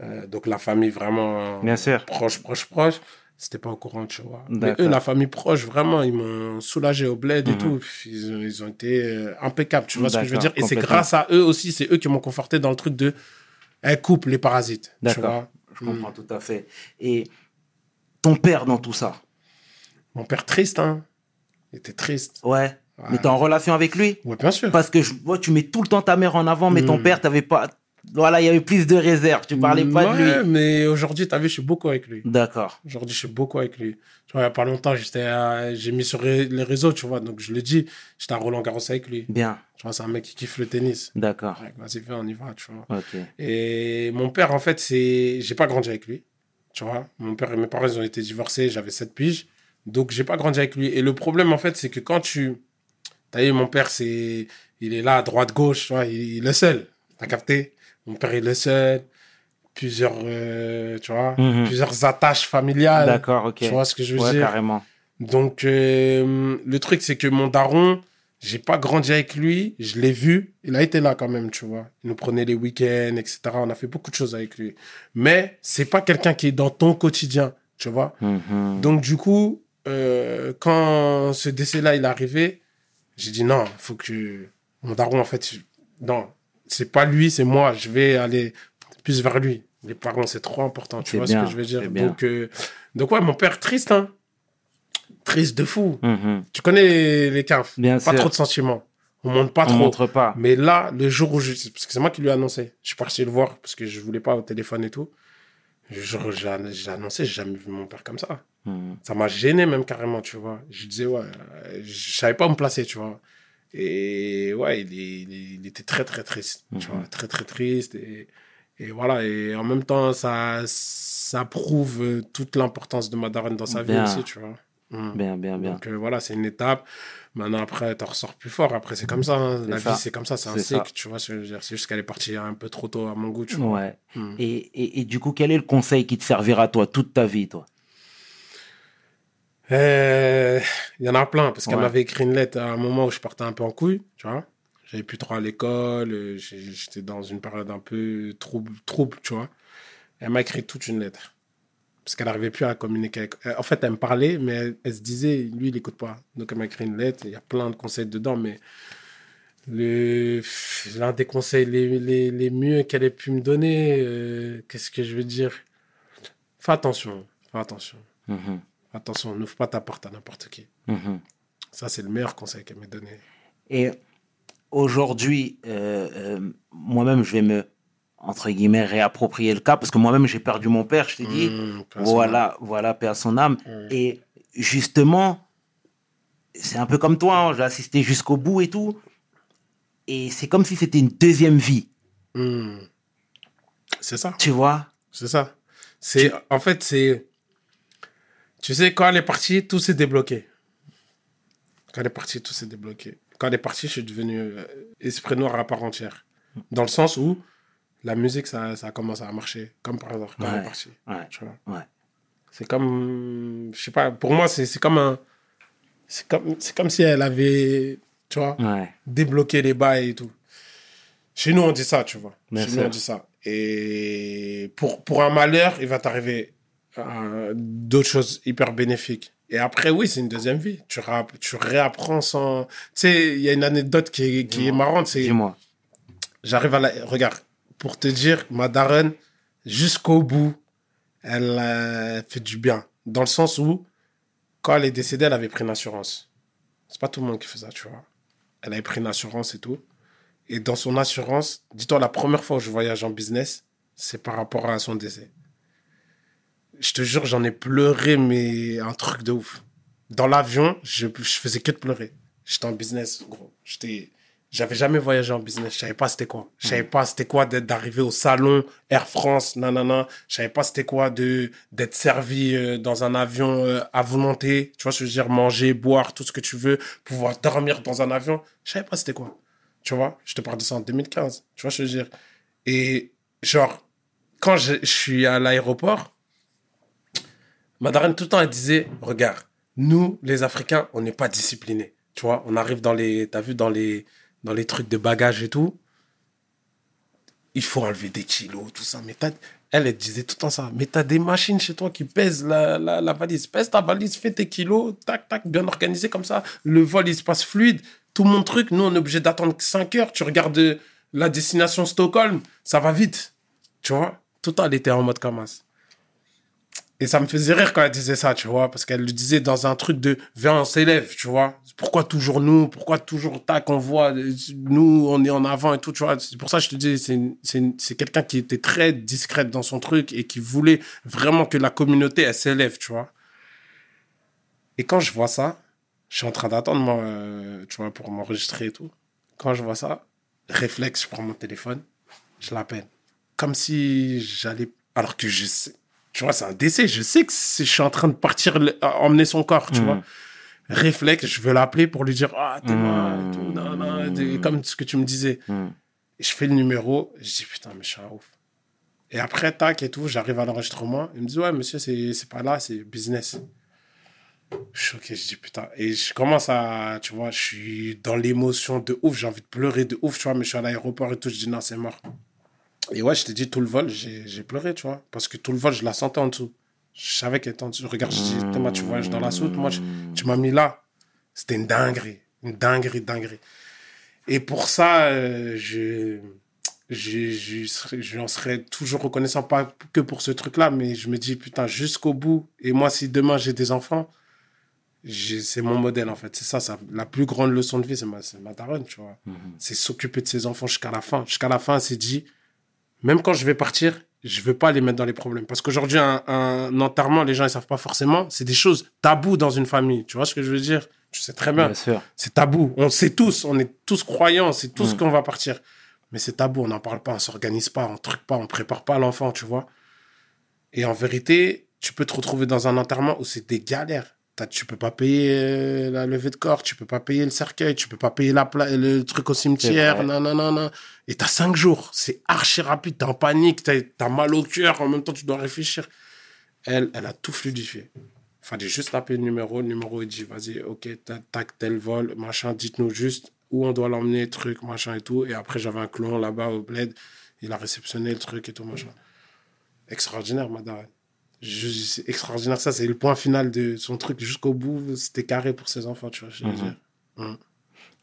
euh, donc la famille vraiment Bien sûr. proche, proche, proche. C'était pas au courant, tu vois. Mais eux, la famille proche, vraiment, ils m'ont soulagé au bled et Mhm. tout. Ils ont, ils ont été euh, impeccables, tu vois ce que je veux dire. Et c'est grâce à eux aussi, c'est eux qui m'ont conforté dans le truc de, elle coupe les parasites. tu D'accord. vois. Je comprends tout à fait. Et ton père dans tout ça Mon père triste, hein. Il était triste. Ouais. Ouais. Mais t'es en relation avec lui? Ouais, bien sûr. Parce que je vois, tu mets tout le temps ta mère en avant, mais ton Mm. père, t'avais pas. Voilà, il y avait plus de réserve. Tu parlais pas de Ouais, lui. mais aujourd'hui, t'as vu, je suis beaucoup avec lui. D'accord. Aujourd'hui, je suis beaucoup avec lui. Tu vois, il y a pas longtemps, j'étais, à- j'ai mis sur les réseaux, tu vois. Donc, je le dis, j'étais à Roland Garros avec lui. Bien. Tu vois, c'est un mec qui kiffe le tennis. D'accord. Ouais, vas-y, on y va, tu vois. Ok. Et mon père, en fait, c'est. J'ai pas grandi avec lui. Tu vois, mon père et mes parents, ils ont été divorcés, j'avais 7 piges. Donc, j'ai pas grandi avec lui. Et le problème, en fait, c'est que quand tu. T'as vu, mon père, c'est. Il est là, à droite, gauche, tu vois, il, il est le seul. T'as capté? Mon père est le seul. Plusieurs. euh, tu vois, Mhm. plusieurs attaches familiales. D'accord, ok. Tu vois ce que je veux ouais, dire? carrément. donc, euh, le truc, c'est que mon daron, j'ai pas grandi avec lui, je l'ai vu, il a été là quand même, tu vois. Il nous prenait les week-ends, etc. On a fait beaucoup de choses avec lui. Mais c'est pas quelqu'un qui est dans ton quotidien, tu vois. Mhm. Donc, du coup, euh, quand ce décès-là, il est arrivé, j'ai dit non, faut que mon daron, en fait, je- non, c'est pas lui, c'est moi, je vais aller plus vers lui. Les parents, c'est trop important, tu C'est vois bien, ce que je veux dire. Donc, euh, donc, ouais, mon père, triste, hein. Triste de fou. Mhm. Tu connais les CAF. Bien Pas sûr. trop de sentiments. On monte pas On trop. montre pas. Mais là, le jour où je. Parce que c'est moi qui lui ai annoncé. Je suis parti le voir parce que je voulais pas au téléphone et tout. J'ai annoncé, j'ai jamais vu mon père comme ça. Mhm. Ça m'a gêné même carrément, tu vois. Je disais, ouais, euh, je savais pas où me placer, tu vois. Et ouais, il, était très, très triste, tu Mhm. vois. Très, très triste. Et, et voilà. Et en même temps, ça, ça prouve toute l'importance de ma daronne dans sa Bien. vie aussi, tu vois. Mhm. Bien, bien, bien. Donc euh, voilà, c'est une étape. Maintenant, après, t'en ressors plus fort. Après, c'est comme ça. hein. La ça. vie, c'est comme ça. C'est un cycle, tu vois. C'est juste qu'elle est partie un peu trop tôt à mon goût, tu vois. Ouais. Mm. Et, et, et du coup, quel est le conseil qui te servira, toi, toute ta vie, toi? Euh, Il y en a plein, parce qu'elle m'avait écrit une lettre à un moment où je partais un peu en couille, tu vois. J'avais plus trop à l'école. euh, J'étais dans une période un peu trouble, trouble tu vois. Elle m'a écrit toute une lettre. Parce qu'elle n'arrivait plus à communiquer avec... euh, En fait, elle me parlait, mais elle, elle se disait, lui, il n'écoute pas. Donc, elle m'a écrit une lettre. Il y a plein de conseils dedans, mais l'un des conseils les, les, les mieux qu'elle ait pu me donner, euh, qu'est-ce que je veux dire? Fais attention. Fais attention. Mhm. Attention, n'ouvre pas ta porte à n'importe qui. Mhm. Ça, c'est le meilleur conseil qu'elle m'a donné. Et aujourd'hui, euh, euh, moi-même, je vais me, entre guillemets, réapproprier le cas parce que moi-même, j'ai perdu mon père, je t'ai dit. Mmh, son Voilà, voilà, paix à son âme. Mm. Et justement, c'est un peu comme toi, hein, j'ai assisté jusqu'au bout et tout. Et c'est comme si c'était une deuxième vie, Mmh. C'est ça. tu vois? C'est ça. C'est, en fait, c'est, tu sais, quand elle est partie, tout s'est débloqué. Quand elle est partie, tout s'est débloqué. Quand elle est partie, je suis devenu euh, esprit noir à part entière. Dans le sens où la musique, ça, ça a commencé à marcher, comme par hasard, elle Ouais. est partie. Ouais, ouais. C'est comme, je sais pas, pour moi, c'est, comme un, c'est comme, comme si elle avait, tu vois, Ouais, débloquer les bails et tout. Chez nous, on dit ça, tu vois. Bien Chez sûr. nous, on dit ça. Et pour, pour un malheur, il va t'arriver euh, d'autres choses hyper bénéfiques. Et après, oui, c'est une deuxième vie. Tu, rap- tu réapprends sans... Tu sais, il y a une anecdote qui est, qui est marrante. C'est, dis-moi. j'arrive à la... Regarde, pour te dire, ma daronne, jusqu'au bout, elle a fait du bien. Dans le sens où, quand elle est décédée, elle avait pris une assurance. C'est pas tout le monde qui fait ça, tu vois. Elle avait pris une assurance et tout. Et dans son assurance, dis-toi, la première fois où je voyage en business, c'est par rapport à son décès. Je te jure, j'en ai pleuré, mais un truc de ouf. Dans l'avion, je, je faisais que de pleurer. J'étais en business, gros. J'étais, j'avais jamais voyagé en business. Je savais pas c'était quoi. Je savais pas c'était quoi d'être, d'arriver au salon Air France, nanana. Je savais pas c'était quoi de, d'être servi euh, dans un avion euh, à volonté. Tu vois je veux dire? Manger, boire, tout ce que tu veux. Pouvoir dormir dans un avion. Je savais pas c'était quoi. Tu vois? Je te parle de ça en 2015. Tu vois je veux dire? Et, genre, quand je, je suis à l'aéroport, ma daronne, tout le temps, elle disait, regarde, nous, les Africains, on n'est pas disciplinés. Tu vois, on arrive dans les, t'as vu, dans les, dans les trucs de bagages et tout. Il faut enlever des kilos, tout ça. Mais elle, elle disait tout le temps ça. Mais t'as des machines chez toi qui pèsent la, la, valise. Pèse ta valise, fais tes kilos, tac, tac, bien organisé comme ça. Le vol, il se passe fluide. Tout mon truc, nous, on est obligé d'attendre 5 heures. Tu regardes la destination Stockholm, ça va vite. Tu vois, tout le temps, elle était en mode Kamas. Et ça me faisait rire quand elle disait ça, tu vois, parce qu'elle le disait dans un truc de viens, on s'élève, tu vois. Pourquoi toujours nous? Pourquoi toujours tac, on voit, euh, nous, on est en avant et tout, tu vois. C'est pour ça que je te dis, c'est quelqu'un qui était très discrète dans son truc et qui voulait vraiment que la communauté, elle s'élève, tu vois. Et quand je vois ça, je suis en train d'attendre, moi, euh, tu vois, pour m'enregistrer et tout. Quand je vois ça, réflexe, je prends mon téléphone, je l'appelle. Comme si j'allais. Alors que je sais. Tu vois, c'est un décès. Je sais que je suis en train de partir le- emmener son corps, tu Mhm. vois. Réflexe, je veux l'appeler pour lui dire Ah, t'es moi, et tout, nan, nan, et comme ce que tu me disais. Hmm. Et je fais le numéro, je dis putain, mais je suis un ouf. Et après, tac et tout, j'arrive à l'enregistrement. Il me dit ouais, monsieur, c'est c'est pas là, c'est business. Je suis choqué, je dis putain. Et je commence à, tu vois, je suis dans l'émotion de ouf, j'ai envie de pleurer de ouf, tu vois, mais je suis à l'aéroport et tout, je dis non, c'est mort. Et ouais, je t'ai dit tout le vol, j'ai pleuré, tu vois, parce que tout le vol, je la sentais en dessous. Je savais qu'elle était en dessous. Regarde, je dis, Thomas, tu voyages dans la soute, moi, je- tu m'as mis là. C'était une dinguerie, une dinguerie, dinguerie. Et pour ça, euh, je, je, je, serais- j'en serais toujours reconnaissant, pas que pour ce truc-là, mais je me dis, putain, jusqu'au bout. Et moi, si demain j'ai des enfants, c'est mon modèle, en fait. C'est ça, ça, la plus grande leçon de vie, c'est ma, c'est ma daronne, tu vois. C'est s'occuper de ses enfants jusqu'à la fin. Jusqu'à la fin, s'est dit, même quand je vais partir, je veux pas les mettre dans les problèmes. Parce qu'aujourd'hui, un, un enterrement, les gens, ils savent pas forcément. C'est des choses tabous dans une famille. Tu vois ce que je veux dire? Tu sais très bien. C'est tabou. On sait tous, on est tous croyants, c'est tous Mm. qu'on va partir. Mais c'est tabou, on n'en parle pas, on s'organise pas, on truc pas, on prépare pas l'enfant, tu vois. Et en vérité, tu peux te retrouver dans un enterrement où c'est des galères. Tu peux pas payer euh, la levée de corps, tu peux pas payer le cercueil, tu peux pas payer la pla- le truc au cimetière, vrai. non, non, non, non. Et t'as cinq jours, c'est archi rapide, t'es en panique, t'as as mal au cœur, en même temps tu dois réfléchir. Elle, elle a tout fluidifié. Fallait juste taper le numéro. Le numéro, il dit, vas-y, ok, tac, tel vol, machin, dites-nous juste où on doit l'emmener, truc, machin et tout. Et après, j'avais un clone là-bas au bled. Il a réceptionné le truc et tout, machin. Extraordinaire, madame. C'est extraordinaire. Ça, c'est le point final de son truc. Jusqu'au bout, c'était carré pour ses enfants, tu vois. je veux Mhm. dire.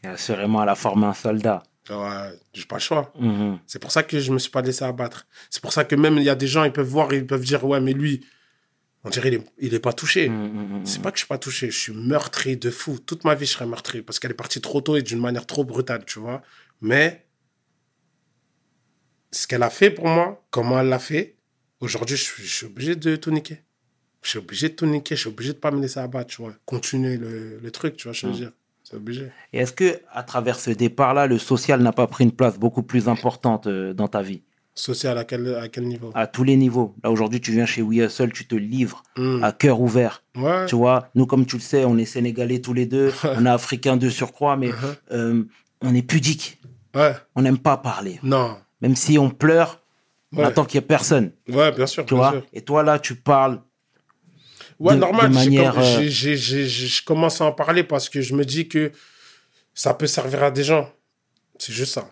Et Assurément, elle a formé un soldat. Ouais, j'ai pas le choix. Mhm. C'est pour ça que je me suis pas laissé abattre. C'est pour ça que même il y a des gens, ils peuvent voir, ils peuvent dire, ouais, mais lui, On dirait il est, il est pas touché. Mm, mm, mm. C'est pas que je suis pas touché, je suis meurtri de fou. Toute ma vie, je serais meurtri parce qu'elle est partie trop tôt et d'une manière trop brutale, tu vois. Mais ce qu'elle a fait pour moi, comment elle l'a fait, aujourd'hui, je suis, je suis obligé de tout niquer. Je suis obligé de tout niquer, je suis obligé de pas me laisser abattre, tu vois. Continuer le, le truc, tu vois, je veux dire. C'est obligé. Et est-ce que à travers ce départ-là, le social n'a pas pris une place beaucoup plus importante euh, dans ta vie? Social à quel, à quel niveau? À tous les niveaux. Là, aujourd'hui, tu viens chez We Hustle, tu te livres Hmm. à cœur ouvert. Ouais. Tu vois, nous, comme tu le sais, on est sénégalais tous les deux, on est africains de surcroît, mais Uh-huh. euh, on est pudique. Ouais. On n'aime pas parler. Non. Même si on pleure, Ouais. attend qu'il n'y ait personne. Ouais, bien sûr. Tu bien vois sûr. Et toi, là, tu parles. Ouais, de- normal. de manière, euh, je commence à en parler parce que je me dis que ça peut servir à des gens. C'est juste ça.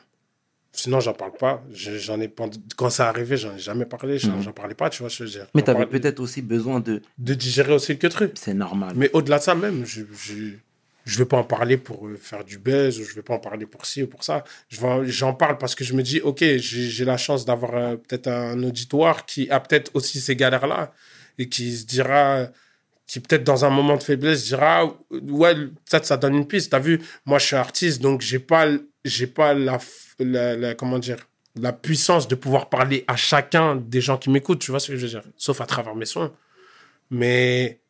Sinon, j'en parle pas. Je- J'en ai pas- Quand ça arrivé, j'en ai jamais parlé. J'en j'en parlais pas, tu vois ce que je veux dire. Mais J'en tu avais parlais- peut-être aussi besoin de. De digérer aussi le truc. C'est normal. Mais au-delà de ça, même, je, je, je vais pas en parler pour euh, faire du buzz ou je vais pas en parler pour ci ou pour ça. J'en parle parce que je me dis, OK, j'ai la chance d'avoir euh, peut-être un auditoire qui a peut-être aussi ces galères-là et qui se dira, qui peut-être dans un moment de faiblesse dira, ouais, peut-être ça donne une piste. T'as vu, moi, je suis artiste, donc j'ai pas, j'ai pas la, la, la- comment dire, la puissance de pouvoir parler à chacun des gens qui m'écoutent, tu vois ce que je veux dire? Sauf à travers mes sons. Mais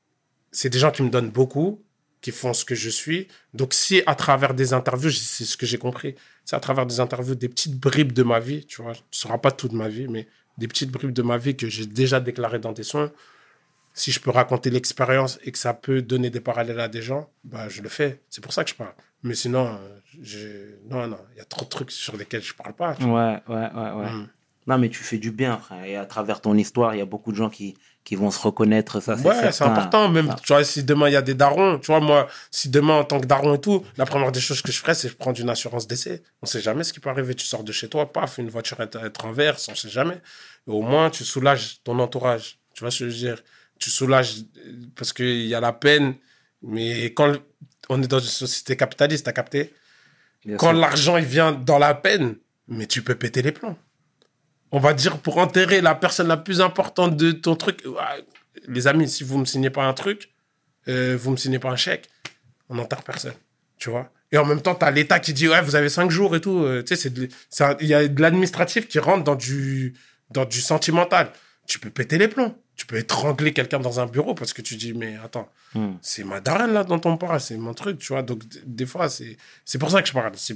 c'est des gens qui me donnent beaucoup, qui font ce que je suis. Donc, si à travers des interviews, c'est ce que j'ai compris, c'est à travers des interviews, des petites bribes de ma vie, tu vois, ce sera pas toute ma vie, mais des petites bribes de ma vie que j'ai déjà déclarées dans des sons. Si je peux raconter l'expérience et que ça peut donner des parallèles à des gens, bah, je le fais. C'est pour ça que je parle. Mais sinon, euh, non, non, il y a trop de trucs sur lesquels je parle pas. Ouais, ouais, ouais, ouais. Mm. Non, mais tu fais du bien, frère. Et à travers ton histoire, il y a beaucoup de gens qui, qui vont se reconnaître. Ça, c'est Ouais, c'est important. Même, Ah. tu vois, si demain il y a des darons, tu vois, moi, si demain en tant que daron et tout, la première des choses que je ferais, c'est je prends une assurance d'essai. On sait jamais ce qui peut arriver. Tu sors de chez toi, paf, une voiture est, est traverse, on sait jamais. Et au moins, tu soulages ton entourage. Tu vois ce que je veux dire? Tu soulages euh, parce qu'il y a la peine. Mais quand on est dans une société capitaliste, t'as capté? Bien Quand l'argent, il vient dans la peine, mais tu peux péter les plombs. On va dire pour enterrer la personne la plus importante de ton truc. Les amis, si vous me signez pas un truc, euh, vous me signez pas un chèque, on n'enterre personne. Tu vois? Et en même temps, tu as l'État qui dit, ouais, vous avez cinq jours et tout. euh, tu sais, il y a de l'administratif qui rentre dans du, dans du sentimental. Tu peux péter les plombs. Tu peux étrangler quelqu'un dans un bureau parce que tu dis, mais attends, Mm. c'est ma daronne là dont on parle, c'est mon truc, tu vois? Donc, des fois, c'est pour ça que je parle. C'est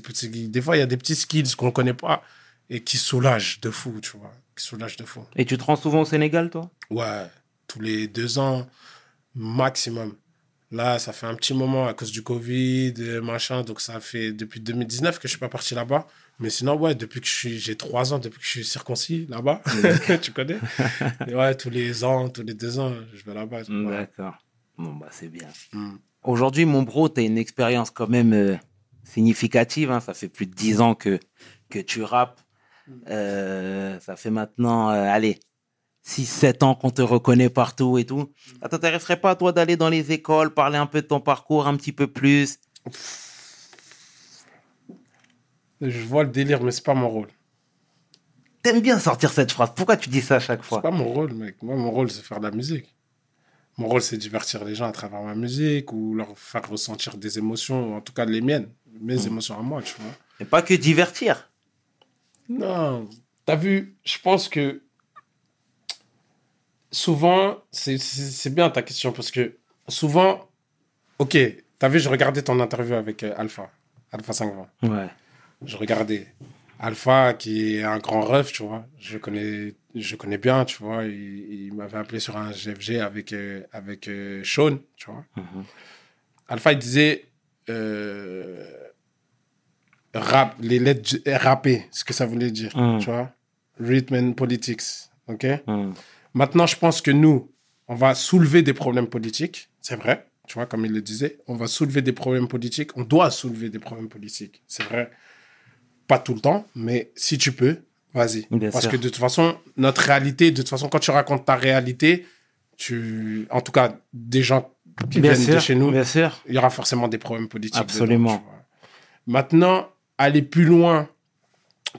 des fois, il y a des petits skills qu'on connaît pas et qui soulagent de fou, tu vois. Qui soulagent de fou. Et tu te rends souvent au Sénégal, toi? Ouais, tous les deux ans, maximum. Là, ça fait un petit moment à cause du Covid, machin. Donc, ça fait depuis 2019 que je suis pas parti là-bas. Mais sinon, ouais, depuis que j'ai trois ans, depuis que je suis circoncis là-bas. tu connais? Et ouais, tous les ans, tous les deux ans, je vais là-bas. D'accord. Bon, bah, c'est bien. Mm. Aujourd'hui, mon bro, tu as une expérience quand même euh, significative. hein. Ça fait plus de 10 ans que, que tu rappes. Euh, ça fait maintenant, euh, allez, 6-7 ans qu'on te reconnaît partout et tout. Ça t'intéresserait pas, toi, d'aller dans les écoles, parler un peu de ton parcours un petit peu plus? Je vois le délire, mais c'est pas mon rôle. T'aimes bien sortir cette phrase. Pourquoi tu dis ça à chaque C'est fois pas mon rôle, mec. Moi, mon rôle, c'est faire de la musique. Mon rôle, c'est divertir les gens à travers ma musique ou leur faire ressentir des émotions, en tout cas les miennes, mes Mm. émotions à moi, tu vois. Et pas que divertir. Non, t'as vu, je pense que souvent, c'est- bien ta question parce que souvent, ok, t'as vu, je regardais ton interview avec euh, Alpha, Alpha 520. Ouais. je regardais Alpha qui est un grand ref tu vois je connais je connais bien tu vois il, il m'avait appelé sur un GFG avec euh, avec euh, Sean tu vois Mhm. Alpha il disait euh, rap les lettres rapper ce que ça voulait dire Mhm. tu vois rhythm and politics ok? Mm. Maintenant, je pense que nous, on va soulever des problèmes politiques. C'est vrai, tu vois, comme il le disait. On va soulever des problèmes politiques. On doit soulever des problèmes politiques. C'est vrai. Pas tout le temps, mais si tu peux, vas-y. Parce sûr. que de toute façon, notre réalité, de toute façon, quand tu racontes ta réalité, tu, en tout cas, des gens qui Bien viennent de chez nous, bien sûr. il y aura forcément des problèmes politiques. Absolument. dedans. Maintenant, aller plus loin,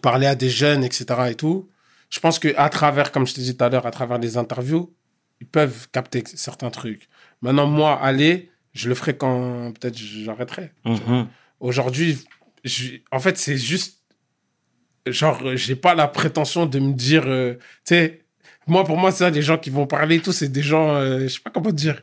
parler à des jeunes, etc. et tout, je pense que à travers, comme je te disais tout à l'heure, à travers les interviews, ils peuvent capter certains trucs. Maintenant, moi, aller, je le ferai quand peut-être j'arrêterai. Mhm. Aujourd'hui, en fait, c'est juste. Genre, j'ai pas la prétention de me dire. euh, tu sais, moi, pour moi, ça, les gens qui vont parler et tout, c'est des gens. euh, je sais pas comment dire.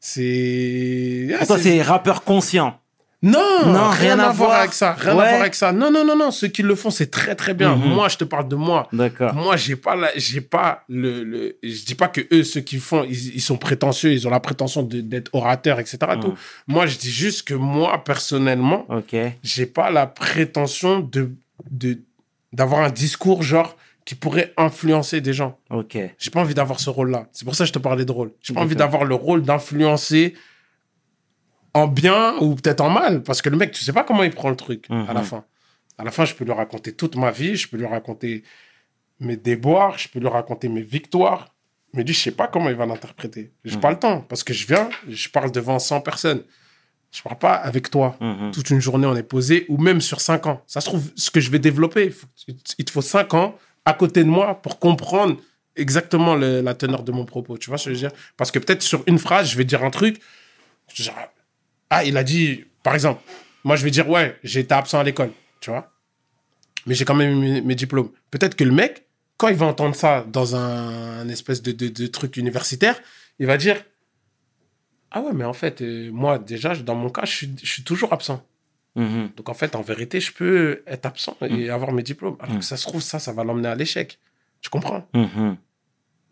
C'est. ah, toi, c'est- c'est rappeur conscient. Non, Non, rien, à voir avec ça. Rien Ouais. à voir avec ça. Non, non, non, non. Ceux qui le font, c'est très, très bien. Mhm. Moi, je te parle de moi. D'accord. Moi, j'ai pas, la- j'ai pas le, le, je dis pas que eux, ceux qui font, ils, ils sont prétentieux, ils ont la prétention de- d'être orateurs, etc. Tout. Mhm. Moi, je dis juste que moi, personnellement, Ok. j'ai pas la prétention de, de, d'avoir un discours, genre, qui pourrait influencer des gens. Ok. J'ai pas envie d'avoir ce rôle-là. C'est pour ça que je te parlais de rôle. J'ai pas envie d'avoir le rôle d'influencer en bien ou peut-être en mal. Parce que le mec, tu sais pas comment il prend le truc à la Mhm. fin. À la fin, je peux lui raconter toute ma vie, je peux lui raconter mes déboires, je peux lui raconter mes victoires. Mais lui, je sais pas comment il va l'interpréter. J'ai Mhm. pas le temps. Parce que je viens, je parle devant 100 personnes. Je parle pas avec toi. Mhm. Toute une journée, on est posé, ou même sur 5 ans. Ça se trouve, ce que je vais développer, il, faut- il te faut 5 ans à côté de moi pour comprendre exactement le- la teneur de mon propos. Tu vois ce que je veux dire? Parce que peut-être sur une phrase, je vais dire un truc. Ah, il a dit, par exemple, moi je vais dire, ouais, j'ai été absent à l'école, tu vois Mais j'ai quand même mes, mes diplômes. Peut-être que le mec, quand il va entendre ça dans un, un espèce de, de- de truc universitaire, il va dire, ah ouais, mais en fait, euh, moi déjà, dans mon cas, je suis, je suis toujours absent. Mhm. Donc en fait, en vérité, je peux être absent et Mm. avoir mes diplômes. Alors que ça se trouve, ça, ça va l'emmener à l'échec. Tu comprends? Mhm.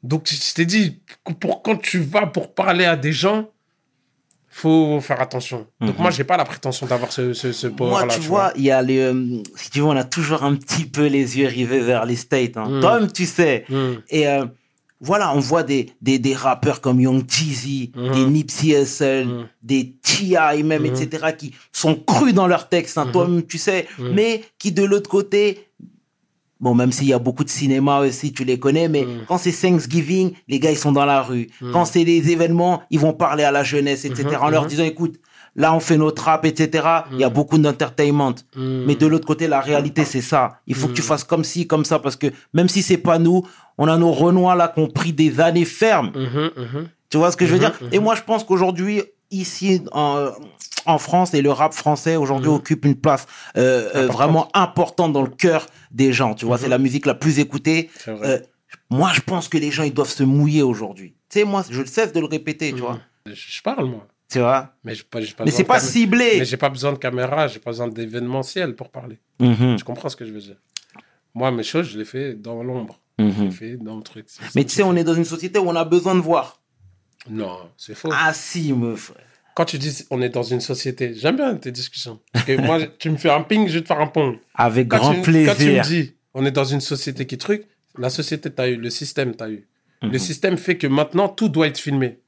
Donc je t'ai dit, pour quand tu vas pour parler à des gens, faut faire attention. Donc Mhm. moi, j'ai pas la prétention d'avoir ce, ce, ce Moi, power-là. tu vois, il y a les, euh, si tu veux, on a toujours un petit peu les yeux rivés vers les States. Hein. Mm. Toi-même, tu sais. Mm. Et euh, voilà, on voit des, des, des rappeurs comme Young Jeezy, Mhm. des Nipsey Hussle, Mhm. des T.I. même, Mhm. etc., qui sont crus dans leurs textes, hein, Mhm. toi-même, tu sais, Mhm. mais qui, de l'autre côté, bon, même s'il y a beaucoup de cinéma aussi, tu les connais, mais Mhm. quand c'est Thanksgiving, les gars, ils sont dans la rue. Mhm. Quand c'est des événements, ils vont parler à la jeunesse, etc., Mhm. en leur Mhm. disant, écoute, là, on fait notre rap, etc., il y a Mhm. beaucoup d'entertainment. Mm. Mais de l'autre côté, la réalité, c'est ça. Il faut que tu Mm. fasses comme ci, comme ça, parce que même si c'est pas nous, on a nos Renois là qui ont pris des années fermes. Mhm, mhm. Tu vois ce que je veux dire? Et moi, je pense qu'aujourd'hui, ici, en, en France, et le rap français aujourd'hui Mhm. occupe une place euh, euh, vraiment importante dans le cœur des gens. Tu vois, Mhm. c'est la musique la plus écoutée. Euh, moi, je pense que les gens, ils doivent se mouiller aujourd'hui. Tu sais, moi, je cesse de le répéter, tu Mhm. vois. Je, je parle, moi. Tu vois Mais j'ai pas, pas Mais c'est pas ciblé. Mais j'ai pas besoin de caméra, j'ai pas besoin d'événementiel pour parler. Mhm, Tu comprends ce que je veux dire Moi, mes choses, je les fais dans l'ombre. Je les fais dans le truc. Mais tu sais, on est dans une société où on a besoin de voir. Non, c'est faux. Ah si, me frère. Quand tu dis on est dans une société, j'aime bien tes discussions. Parce que moi, tu me fais un ping, je vais te faire un pong. Avec Quand grand tu, quand tu me plaisir. dis on est dans une société qui truc, la société t'as eu, le système t'as eu. Mhm. Le système fait que maintenant tout doit être filmé.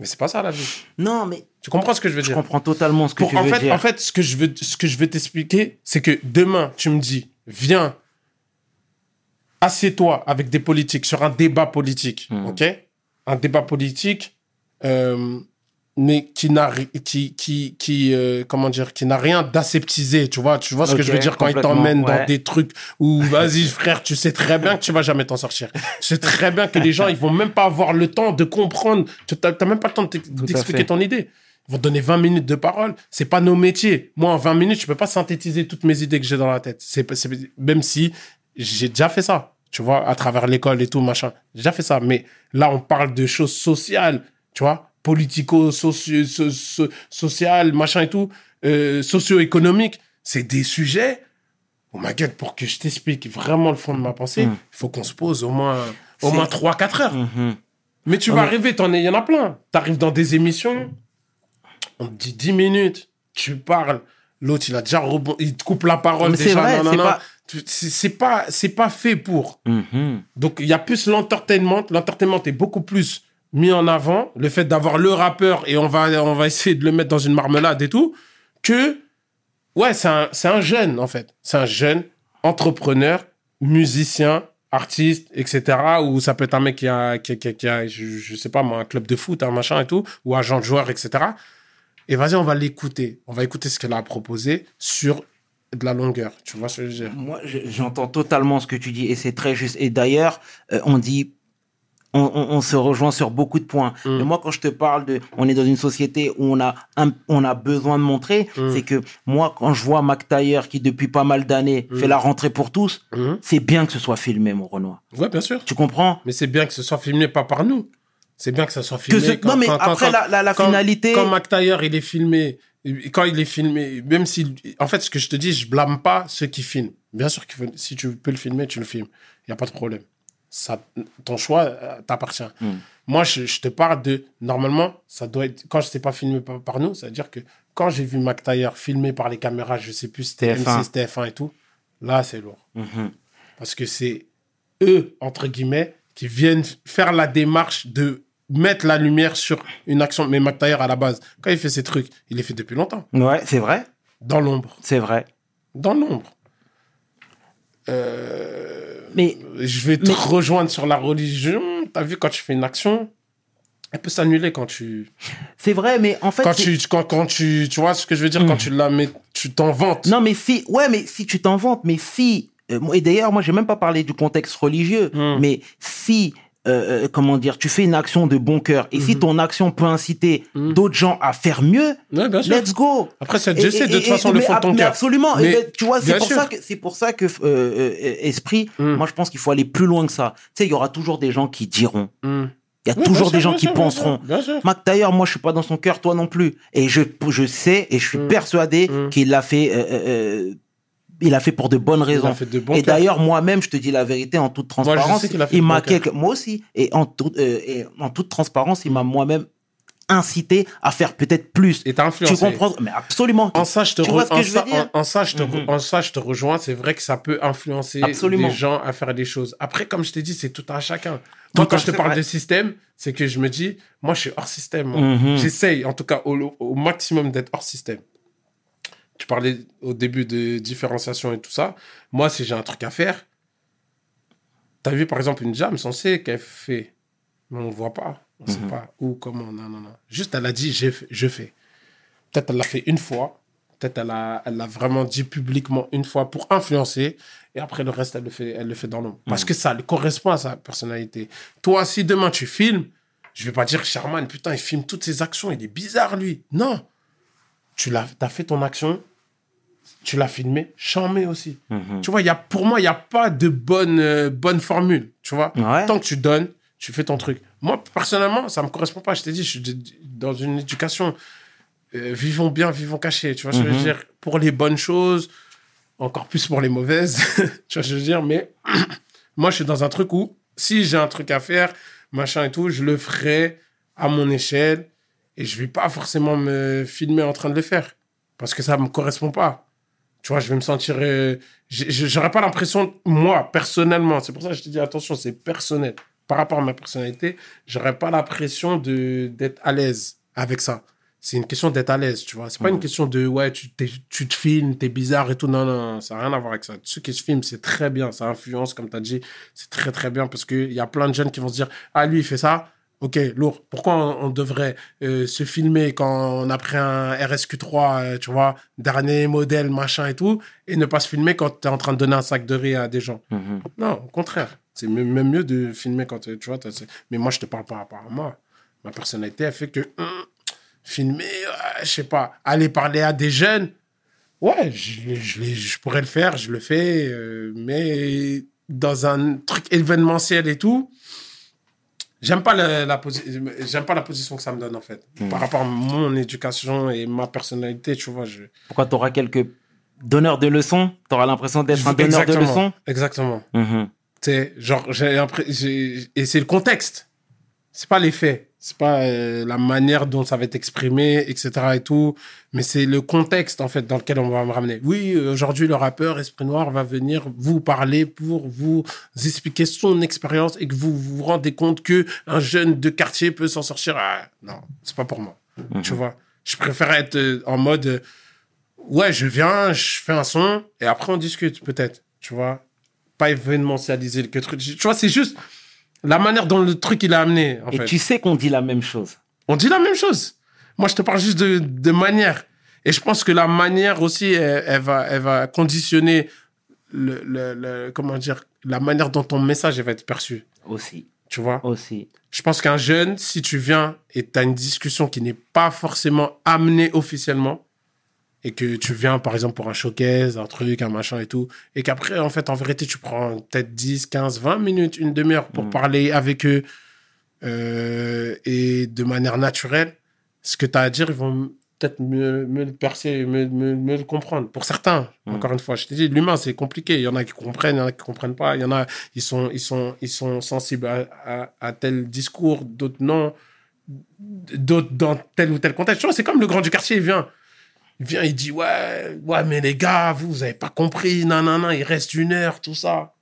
Mais c'est pas ça la vie. Non, mais Tu comprends ce que je veux je dire? comprends totalement ce que Pour- tu en veux fait, dire. en fait, ce que je veux, ce que je veux t'expliquer, c'est que demain, tu me dis, viens, assieds-toi avec des politiques sur un débat politique, Mhm. ok? Un débat politique, euh, mais qui n'a, qui, qui, qui, euh, comment dire, qui n'a rien d'aseptisé, tu vois Tu vois ce que je veux dire quand il t'emmène ouais. dans des trucs où, vas-y frère, tu sais très bien que tu vas jamais t'en sortir. Tu sais très bien que les gens, ils vont même pas avoir le temps de comprendre. Tu n'as même pas le temps d'expliquer ton idée. Ils vont te donner 20 minutes de parole. C'est pas nos métiers. Moi, en 20 minutes, je peux pas synthétiser toutes mes idées que j'ai dans la tête. C'est- même si j'ai déjà fait ça, tu vois, à travers l'école et tout, machin. J'ai déjà fait ça. Mais là, on parle de choses sociales, tu vois, politico, socio, so- machin et tout, euh, socio-économiques. C'est des sujets. Oh ma gueule, pour que je t'explique vraiment le fond de ma pensée, il Mm. faut qu'on se pose au moins, au moins 3-4 heures. Mhm. Mais tu On vas arriver, t'en es- il y en a plein. T'arrives dans des émissions, on te dit 10 minutes, tu parles, l'autre il a déjà rebond, il te coupe la parole Mais c'est déjà. vrai, non, non, c'est non. pas- C'est pas, c'est pas fait pour. Mhm. Donc il y a plus l'entertainment. L'entertainment est beaucoup plus mis en avant, le fait d'avoir le rappeur et on va, on va essayer de le mettre dans une marmelade et tout, que ouais, c'est un, c'est un jeune en fait. C'est un jeune entrepreneur, musicien, artiste, etc. Ou ça peut être un mec qui a, qui, qui- qui a je, je sais pas moi, un club de foot, un machin et tout, ou agent de joueur, etc. Et vas-y, on va l'écouter. On va écouter ce qu'elle a proposé sur de la longueur. Tu vois ce que je veux dire? Moi, je- j'entends totalement ce que tu dis et c'est très juste. Et d'ailleurs, euh, on dit on, on- on se rejoint sur beaucoup de points. Mm. Mais moi, quand je te parle de, on est dans une société où on a, un- on a besoin de montrer, Mm. c'est que moi, quand je vois Mac Taylor qui depuis pas mal d'années Mm. fait la rentrée pour tous, Mhm. c'est bien que ce soit filmé, mon Renoir. Ouais, bien sûr. Tu comprends? Mais c'est bien que ce soit filmé pas par nous. C'est bien que ça soit que filmé. Non, mais après la, la, la quand- finalité. Quand McTayer, il est filmé, quand il est filmé, même si, en fait, ce que je te dis, je blâme pas ceux qui filment. Bien sûr que si tu peux le filmer, tu le filmes. Il n'y a pas de problème. Ça, ton choix euh, t'appartient. Mm. Moi, je, je te parle de, normalement, ça doit être, quand je sais pas filmé par, par nous, ça veut dire que quand j'ai vu McTayer filmé par les caméras, je sais plus, c'était TF1. M6, TF1 et tout, là, c'est lourd. Mhm. Parce que c'est eux, entre guillemets, qui viennent faire la démarche de mettre la lumière sur une action. Mais McTayer, à la base, quand il fait ces trucs, il les fait depuis longtemps. Ouais, c'est vrai. Dans l'ombre. C'est vrai. Dans l'ombre. Euh, Mais je vais te Mais- rejoindre sur la religion. T'as vu, quand tu fais une action, elle peut s'annuler quand tu... c'est vrai, mais en fait. Quand tu, quand, quand tu... Tu vois ce que je veux dire Quand tu la mets... Tu t'en vantes. Non, mais si, ouais, mais si tu t'en vantes, mais si, euh, et d'ailleurs, moi, j'ai même pas parlé du contexte religieux, Mm. mais si, euh, euh, comment dire, tu fais une action de bon cœur, et si Mhm. ton action peut inciter Mhm. d'autres gens à faire mieux, Ouais, let's go. Après, Dieu sait, de toute façon, le fond de ton cœur. Absolument. Mais- tu vois, c'est pour ça que c'est pour ça que euh, euh, esprit. Mm. Moi, je pense qu'il faut aller plus loin que ça. Tu sais, il y aura toujours des gens qui diront. Il y a Oui, toujours des gens qui sûr, bien penseront. sûr, Bien. Mac Taylor, moi, je suis pas dans son cœur, toi non plus. Et je, je sais et je suis persuadé qu'il l'a fait. euh, euh, euh, il a fait pour de bonnes Il raisons. a fait de bons et d'ailleurs, moi-même, je te dis la vérité en toute Moi, je transparence. sais qu'il a fait il m'a quelque- moi aussi. Et en toute, euh, et en toute transparence, il m'a moi-même incité à faire peut-être plus. Et t'as Tu influencé. comprends? Mais absolument. En ça, je te, Tu re- en ça, veux dire? en, en ça, je te, re- en ça, je te rejoins. C'est vrai que ça peut influencer Absolument. les gens à faire des choses. Après, comme je t'ai dit, c'est tout à chacun. Tout Moi, quand je te parle vrai. de système, c'est que je me dis, moi, je suis hors système. moi. Mhm. J'essaye, en tout cas, au, au maximum d'être hors système. Tu parlais au début de différenciation et tout ça. Moi, si j'ai un truc à faire, t'as vu, par exemple, une jam, sait qu'elle fait, mais on ne voit pas. On ne sait Mhm. pas où, comment, non, non, non. Juste, elle a dit, je fais. Peut-être elle l'a fait une fois. Peut-être elle l'a elle l'a vraiment dit publiquement une fois pour influencer. Et après, le reste, elle le fait, elle le fait dans l'ombre. Parce que ça lui correspond à sa personnalité. Toi, si demain tu filmes, je vais pas dire Sherman, putain, il filme toutes ses actions, il est bizarre, lui. Non. Tu l'as, as fait ton action, tu l'as filmé, charmé aussi. Mhm. Tu vois, y a, pour moi, il n'y a pas de bonne, euh, bonne formule. Tu vois, Ouais. tant que tu donnes, tu fais ton truc. Moi, personnellement, ça me correspond pas. Je t'ai dit, je suis de- dans une éducation. euh, vivons bien, vivons cachés. Tu vois, je veux Mhm. dire, pour les bonnes choses, encore plus pour les mauvaises. tu vois, je veux dire, mais moi, je suis dans un truc où, si j'ai un truc à faire, machin et tout, je le ferai à mon échelle et je vais pas forcément me filmer en train de le faire parce que ça me correspond pas. Tu vois, je vais me sentir. euh, J'aurais pas l'impression, moi, personnellement, c'est pour ça que je te dis attention, c'est personnel. Par rapport à ma personnalité, j'aurais pas l'impression de- d'être à l'aise avec ça. C'est une question d'être à l'aise, tu vois. C'est pas une question de, ouais, tu, tu te filmes, t'es bizarre et tout. Non, non, non, ça n'a rien à voir avec ça. Ceux qui se filment, c'est très bien. Ça influence, comme tu as dit, c'est très, très bien parce qu'il y a plein de jeunes qui vont se dire, ah, lui, il fait ça. Ok, lourd. Pourquoi on, on devrait euh, se filmer quand on a pris un RSQ3, euh, tu vois, dernier modèle, machin et tout, et ne pas se filmer quand tu es en train de donner un sac de riz à des gens? Mhm. Non, au contraire. C'est même mieux de filmer quand euh, tu vois. Mais moi, je te parle par rapport à moi. Ma personnalité, elle fait que hum, filmer, ouais, je sais pas, aller parler à des jeunes, ouais, je, je, je pourrais le faire, je le fais, euh, mais dans un truc événementiel et tout, j'aime pas la, j'aime pas la position que ça me donne en fait. Mhm. Par rapport à mon éducation et ma personnalité, tu vois, je. Pourquoi tu auras quelques donneurs de leçons? Tu auras l'impression d'être un donneur de leçons? Exactement. Tu sais, genre, j'ai- et c'est le contexte. C'est pas les faits. C'est pas euh, la manière dont ça va être exprimé, etc. et tout. Mais c'est le contexte, en fait, dans lequel on va me ramener. Oui, aujourd'hui, le rappeur Esprit Noir va venir vous parler pour vous expliquer son expérience et que vous vous rendez compte que un jeune de quartier peut s'en sortir. Ah, non, c'est pas pour moi. Mhm. Tu vois, je préfère être euh, en mode, euh, ouais, je viens, je fais un son et après on discute, peut-être. Tu vois, pas événementialiser le truc. Tu vois, c'est juste la manière dont le truc il a amené, en Et fait. tu sais qu'on dit la même chose. On dit la même chose. Moi, je te parle juste de, de manière. Et je pense que la manière aussi, elle, elle va, elle va conditionner le, le, le- comment dire, la manière dont ton message va être perçu. Aussi. Tu vois? Aussi. Je pense qu'un jeune, si tu viens et tu as une discussion qui n'est pas forcément amenée officiellement, et que tu viens, par exemple, pour un showcase, un truc, un machin et tout, et qu'après, en fait, en vérité, tu prends peut-être 10, 15, 20 minutes, une demi-heure pour Mm. parler avec eux, euh, et de manière naturelle, ce que tu as à dire, ils vont peut-être mieux, mieux le percer, mieux, mieux- mieux le comprendre. Pour certains, Mm. encore une fois, je te dis, l'humain, c'est compliqué. Il y en a qui comprennent, il y en a qui comprennent pas. Il y en a, ils sont, ils sont, ils sont sensibles à, à, à tel discours, d'autres non, d'autres dans tel ou tel contexte. Tu vois, c'est comme le grand du quartier, il vient. Il vient, il dit, ouais, ouais, mais les gars, vous, vous avez pas compris, non, non, non, il reste une heure, tout ça.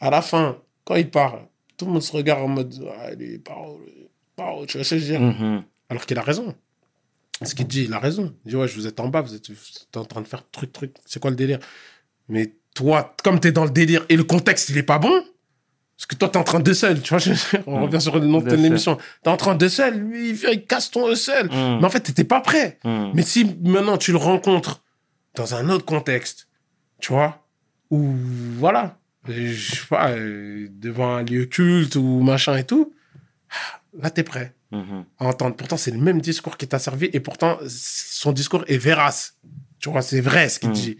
À la fin, quand il parle, tout le monde se regarde en mode, ah, les paroles, tu vois ce que je veux dire? Mhm. Alors qu'il a raison. Ce qu'il dit, il a raison. Il dit, ouais, je vous êtes en bas, vous êtes, vous êtes en train de faire truc, truc. C'est quoi le délire? Mais toi, comme tu es dans le délire et le contexte, il est pas bon, parce que toi, tu es en train de seul. Tu vois, je- on Mm. revient sur le nom de sûr. l'émission. Tu es en train de seul, lui, il vient, il casse ton seul. Mm. Mais en fait, tu pas prêt. Mm. Mais si maintenant tu le rencontres dans un autre contexte, tu vois, ou voilà, je sais pas, euh, devant un lieu culte ou machin et tout, là, t'es prêt Mhm. à entendre. Pourtant, c'est le même discours qui t'a servi et pourtant, son discours est vérace. Tu vois, c'est vrai ce qu'il dit.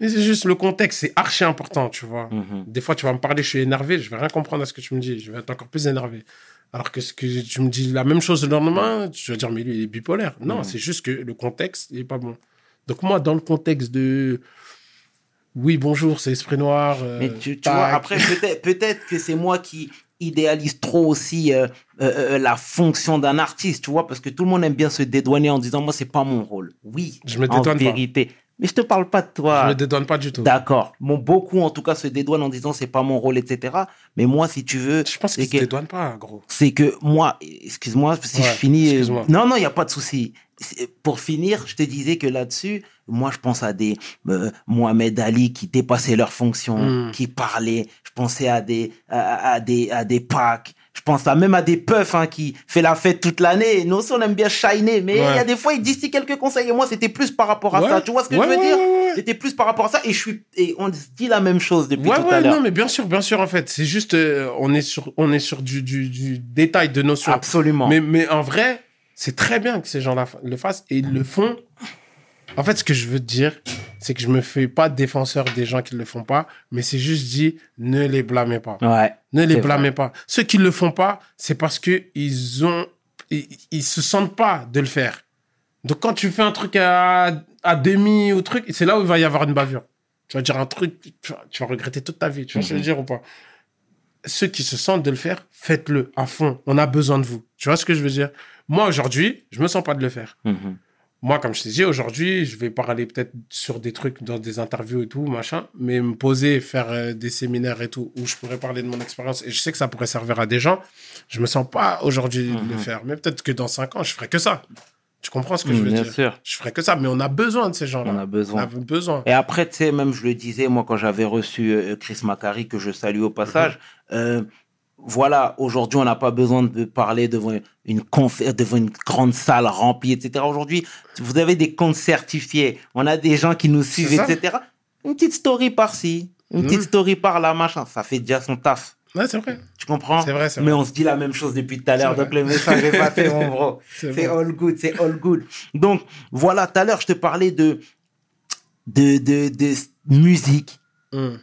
Mais c'est juste le contexte, c'est archi important, tu vois. Mhm. Des fois, tu vas me parler, je suis énervé, je vais rien comprendre à ce que tu me dis, je vais être encore plus énervé. Alors que ce que tu me dis la même chose le lendemain, tu vas dire, mais lui, il est bipolaire. Non, Mm. c'est juste que le contexte, il est pas bon. Donc, moi, dans le contexte de. Oui, bonjour, c'est Esprit Noir. euh, Mais tu, vois, après, peut-être peut-être que c'est moi qui idéalise trop aussi euh, euh, euh, la fonction d'un artiste, tu vois, parce que tout le monde aime bien se dédouaner en disant, moi, c'est pas mon rôle. Oui, Je me en dédouane pas. Mais je te parle pas de toi. Je me dédonne pas du tout. D'accord. Bon, beaucoup, en tout cas, se dédouanent en disant, c'est pas mon rôle, etc. Mais moi, si tu veux, Je pense qu'il c'est se que- dédouane pas, gros. c'est que moi, excuse-moi si Ouais, je finis. euh, excuse-moi. Non, non, il n'y a pas de souci. Pour finir, je te disais que là-dessus, moi, je pense à des euh, Mohamed Ali qui dépassaient leurs fonctions, Mm. qui parlaient. Je pensais à des à, à des à des packs. Je pense à même à des puffs hein, qui fait la fête toute l'année. Nous aussi, on aime bien shiner, mais il Ouais. y a des fois, ils distillent quelques conseils. Et moi, c'était plus par rapport à Ouais. ça. Tu vois ce que Ouais, je veux dire? C'était plus par rapport à ça. Et je suis et on se dit la même chose depuis tout à l'heure. non, mais bien sûr, bien sûr, en fait. C'est juste, euh, on est sur, on est sur du, du, du détail de notion. Absolument. Mais, mais en vrai, c'est très bien que ces gens-là le fassent et ils le font. En fait, ce que je veux te dire, c'est que je me fais pas défenseur des gens qui le font pas, mais c'est juste dit, ne les blâmez pas. Ouais. Ne les blâmez pas. Ceux qui le font pas, c'est parce que ils ont, ils, ils se sentent pas de le faire. Donc quand tu fais un truc à, à demi ou truc, c'est là où il va y avoir une bavure. Tu vas dire un truc, tu vas, tu vas regretter toute ta vie. Tu ce que je veux dire ou pas Ceux qui se sentent de le faire, faites-le à fond. On a besoin de vous. Tu vois ce que je veux dire? Moi aujourd'hui, je me sens pas de le faire. Mhm. Moi, comme je t'ai dit, aujourd'hui, je vais parler peut-être sur des trucs dans des interviews et tout, machin, mais me poser, faire euh, des séminaires et tout, où je pourrais parler de mon expérience, et je sais que ça pourrait servir à des gens, je me sens pas aujourd'hui de le Mhm. faire. Mais peut-être que dans cinq ans, je ferai que ça. Tu comprends ce que je veux Bien dire? sûr. Je ferai que ça, mais on a besoin de ces gens-là. On a besoin. On a besoin. Et après, tu sais, même je le disais, moi, quand j'avais reçu euh, Chris Macari, que je salue au passage, euh, voilà, aujourd'hui, on n'a pas besoin de parler devant une devant une grande salle remplie, etc. Aujourd'hui, vous avez des comptes certifiés, on a des gens qui nous suivent, etc. Une petite story par-ci, une petite story par-là, machin, ça fait déjà son taf. Ouais, c'est vrai. Tu comprends? C'est vrai, c'est Mais vrai. on se dit la même chose depuis tout à l'heure, donc le message est passé, mon bro. C'est all good, c'est all good. Donc, voilà, tout à l'heure, je te parlais de, de, de, de musique. Hum.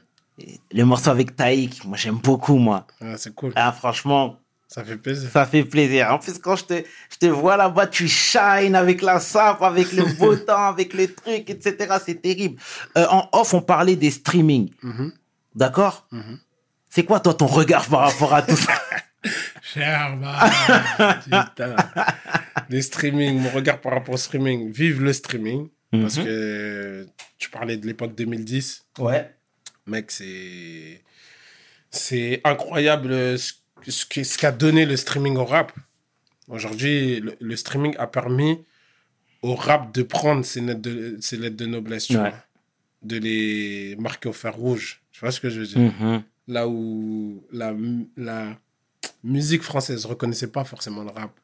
Le morceau avec Taïk, moi, j'aime beaucoup, moi. Ouais, c'est cool. Ah, franchement, Ça fait plaisir. ça fait plaisir. En plus, quand je te, je te vois là-bas, tu shines avec la sape, avec le beau temps, avec les trucs, etc. C'est terrible. Euh, en off, on parlait des streaming. Mhm. D'accord Mhm. C'est quoi, toi, ton regard par rapport à tout ça Sherman, putain. Les streaming, mon regard par rapport au streaming. Vive le streaming. Parce Mhm. que tu parlais de l'époque 2010. Ouais. Mec, c'est. C'est incroyable euh, ce, ce qui- ce qu'a donné le streaming au rap. Aujourd'hui, le, le streaming a permis au rap de prendre ses lettres de, ses lettres de noblesse, tu Ouais. vois. De les marquer au fer rouge. Tu vois ce que je veux dire? Mhm. là où la, la musique française reconnaissait pas forcément le rap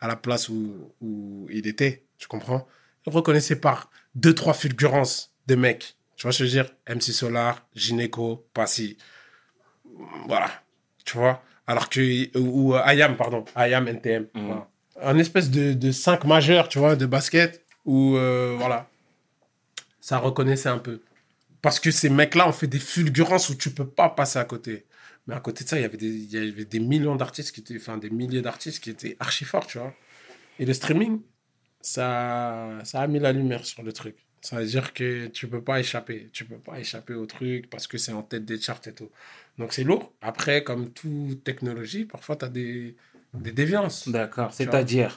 à la place où, où il était, tu comprends? Il reconnaissait par deux, trois fulgurances de mecs. Tu vois ce que je veux dire? MC Solar, Gynéco, Passy. Voilà. Tu vois? Alors que, ou euh, IAM, pardon, IAM NTM. Voilà. Un espèce de, de 5 majeurs, tu vois, de basket, où, euh, voilà, ça reconnaissait un peu. Parce que ces mecs-là ont fait des fulgurances où tu peux pas passer à côté. Mais à côté de ça, il y avait des, il y avait des millions d'artistes qui étaient, enfin, des milliers d'artistes qui étaient archi forts, tu vois. Et le streaming, ça, ça a mis la lumière sur le truc. Ça veut dire que tu peux pas échapper. Tu peux pas échapper au truc parce que c'est en tête des charts et tout. Donc c'est lourd. Après, comme toute technologie, parfois tu as des, des déviances. D'accord. C'est-à-dire,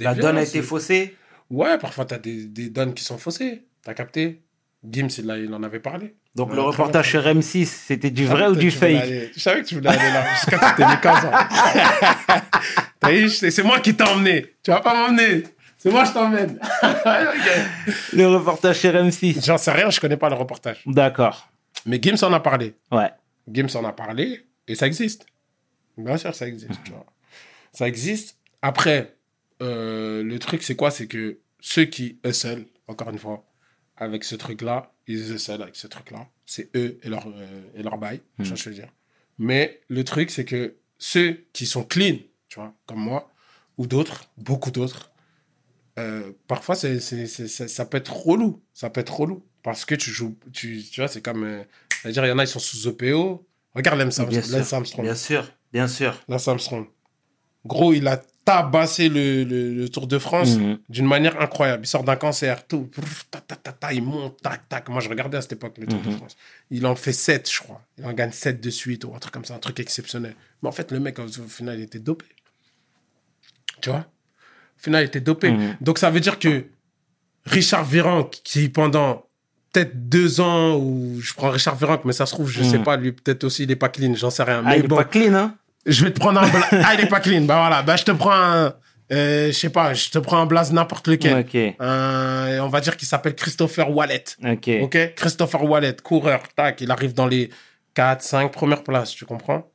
la donne a été faussée? Ouais, parfois tu as des, des donnes qui sont faussées. T'as capté? Gims, il, il en avait parlé. Donc le reportage sur M6, c'était du vrai Ah, ou du tu fake? Je savais que tu voulais aller là. Jusqu'à tu t'es mis 15 ans. C'est moi qui t'ai emmené. Tu vas pas m'emmener. C'est moi, je t'emmène. Le reportage sur M6. J'en sais rien, je connais pas le reportage. D'accord. Mais Gims en a parlé. Ouais. Gims en a parlé et ça existe. Bien sûr, ça existe. tu vois. Ça existe. Après, euh, le truc, c'est quoi? C'est que ceux qui hustle, encore une fois, avec ce truc-là, ils hustle avec ce truc-là. C'est eux et leur, euh, et leur bail, je veux dire. Mais le truc, c'est que ceux qui sont clean, tu vois, comme moi, ou d'autres, beaucoup d'autres, euh, parfois, c'est, c'est, c'est- ça, ça peut être relou. Ça peut être relou. Parce que tu joues, tu, tu vois, c'est comme. euh, c'est-à-dire, il y en a, ils sont sous EPO. Regarde Lance Bien Armstrong. Bien sûr. Bien sûr. Lance Armstrong. Gros, il a tabassé le, le- le Tour de France Mhm. d'une manière incroyable. Il sort d'un cancer, tout. Ta, ta, ta, ta, il monte, tac, tac. Moi, je regardais à cette époque le Tour de Mhm. France. Il en fait 7, je crois. Il en gagne 7 de suite ou un truc comme ça, un truc exceptionnel. Mais en fait, le mec, au final, il était dopé. Tu vois? Au final, il était dopé. Mhm. Donc, ça veut dire que Richard Virenque, qui pendant peut-être deux ans, ou je prends Richard Virenque, mais ça se trouve, je Mhm. sais pas, lui, peut-être aussi, il est pas clean, j'en sais rien. Ah, mais il est bon, pas clean, hein je vais te prendre un Ah, il est pas clean. Bah voilà, bah je te prends un. euh, je sais pas, je te prends un blaze n'importe lequel. On va dire qu'il s'appelle Christopher Wallet. Ok. Ok? Christopher Wallet, coureur, tac, il arrive dans les 4, 5 premières places, tu comprends?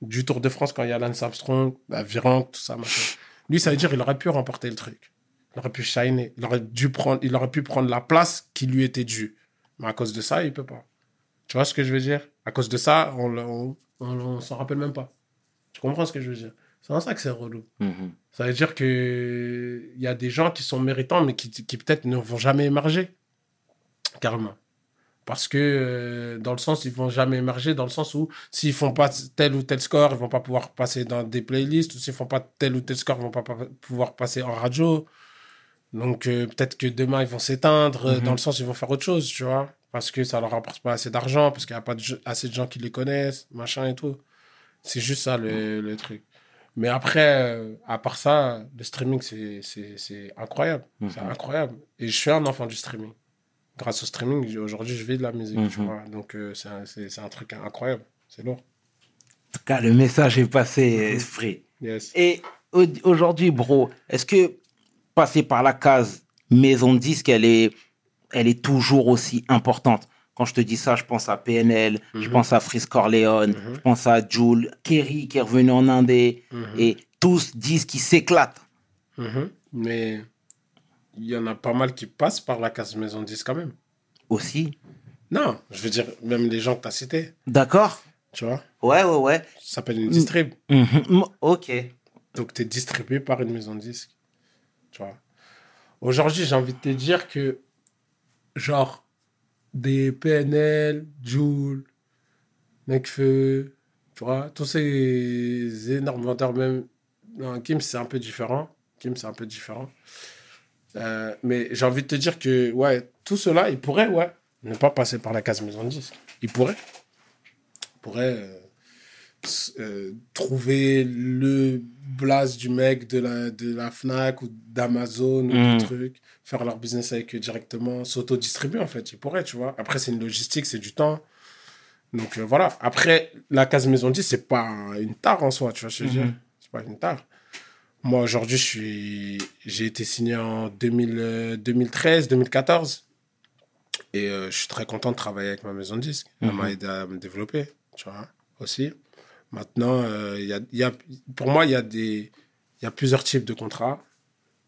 Du Tour de France quand il y a Lance Armstrong, bah, Virenque, tout ça, machin. Lui, ça veut dire qu'il aurait pu remporter le truc. Il aurait pu shiner. Il aurait, dû prendre, il aurait pu prendre la place qui lui était due. Mais à cause de ça, il peut pas. Tu vois ce que je veux dire? À cause de ça, on, on, on, on s'en rappelle même pas. Tu comprends ce que je veux dire? C'est en ça que c'est relou. Mhm. Ça veut dire que il y a des gens qui sont méritants, mais qui, qui peut-être ne vont jamais émerger. Carrément. Parce que, euh, dans le sens, ils vont jamais émerger, dans le sens où, s'ils font pas tel ou tel score, ils vont pas pouvoir passer dans des playlists, ou s'ils font pas tel ou tel score, ils vont pas pa- pouvoir passer en radio. Donc, euh, peut-être que demain, ils vont s'éteindre, euh, Mhm. dans le sens, ils vont faire autre chose, tu vois. Parce que ça leur rapporte pas assez d'argent, parce qu'il n'y a pas de assez de gens qui les connaissent, machin et tout. C'est juste ça, le, le truc. Mais après, euh, à part ça, le streaming, c'est- c'est c'est incroyable. C'est Mhm. incroyable. Et je suis un enfant du streaming. Grâce au streaming, aujourd'hui, je vis de la musique. tu Mhm. vois. Donc, euh, c'est un, truc incroyable. C'est lourd. En tout cas, le message est passé, esprit. Yes. Et au- aujourd'hui, bro, est-ce que passer par la case maison de disque, elle est, elle est toujours aussi importante? Quand je te dis ça, je pense à PNL, je Mhm. pense à Freeze Corleone, Mhm. je pense à Jules, Kerry qui est revenu en Indé, Mhm. et tous disent qu'ils s'éclatent. Mhm. Mais il y en a pas mal qui passent par la case maison 10 quand même. Aussi. Non, je veux dire, même les gens que tu as cités, D'accord tu vois, Ouais, ouais, ouais. ça s'appelle une distrib. Mhm. Ok. Donc, tu es distribué par une maison de disques. Tu vois? Aujourd'hui, j'ai envie de te dire que, genre, des PNL, Joule, Necfeu, tu vois, tous ces énormes vendeurs, même. Non, Kim, c'est un peu différent. Kim, c'est un peu différent. Euh, mais j'ai envie de te dire que, ouais, tout cela, ils pourraient, ouais, ne pas passer par la case maison de pourraient. Ils pourraient. euh, euh, trouver le blaze du mec de la, de la Fnac ou d'Amazon ou Mm. du truc, faire leur business avec eux directement, s'auto-distribuer en fait, ils pourraient, tu vois. Après, c'est une logistique, c'est du temps. Donc voilà. Après, la case maison 10, c'est pas une tare en soi, tu vois je veux Mhm. dire. C'est pas une tare. Moi, aujourd'hui, je suis... j'ai été signé en 2000, euh, 2013, 2014. Et euh, je suis très content de travailler avec ma maison de disques. Elle Mhm. m'a aidé à me développer, tu vois, aussi. Maintenant, euh, y a, y a, pour moi, il y, a des- y a plusieurs types de contrats.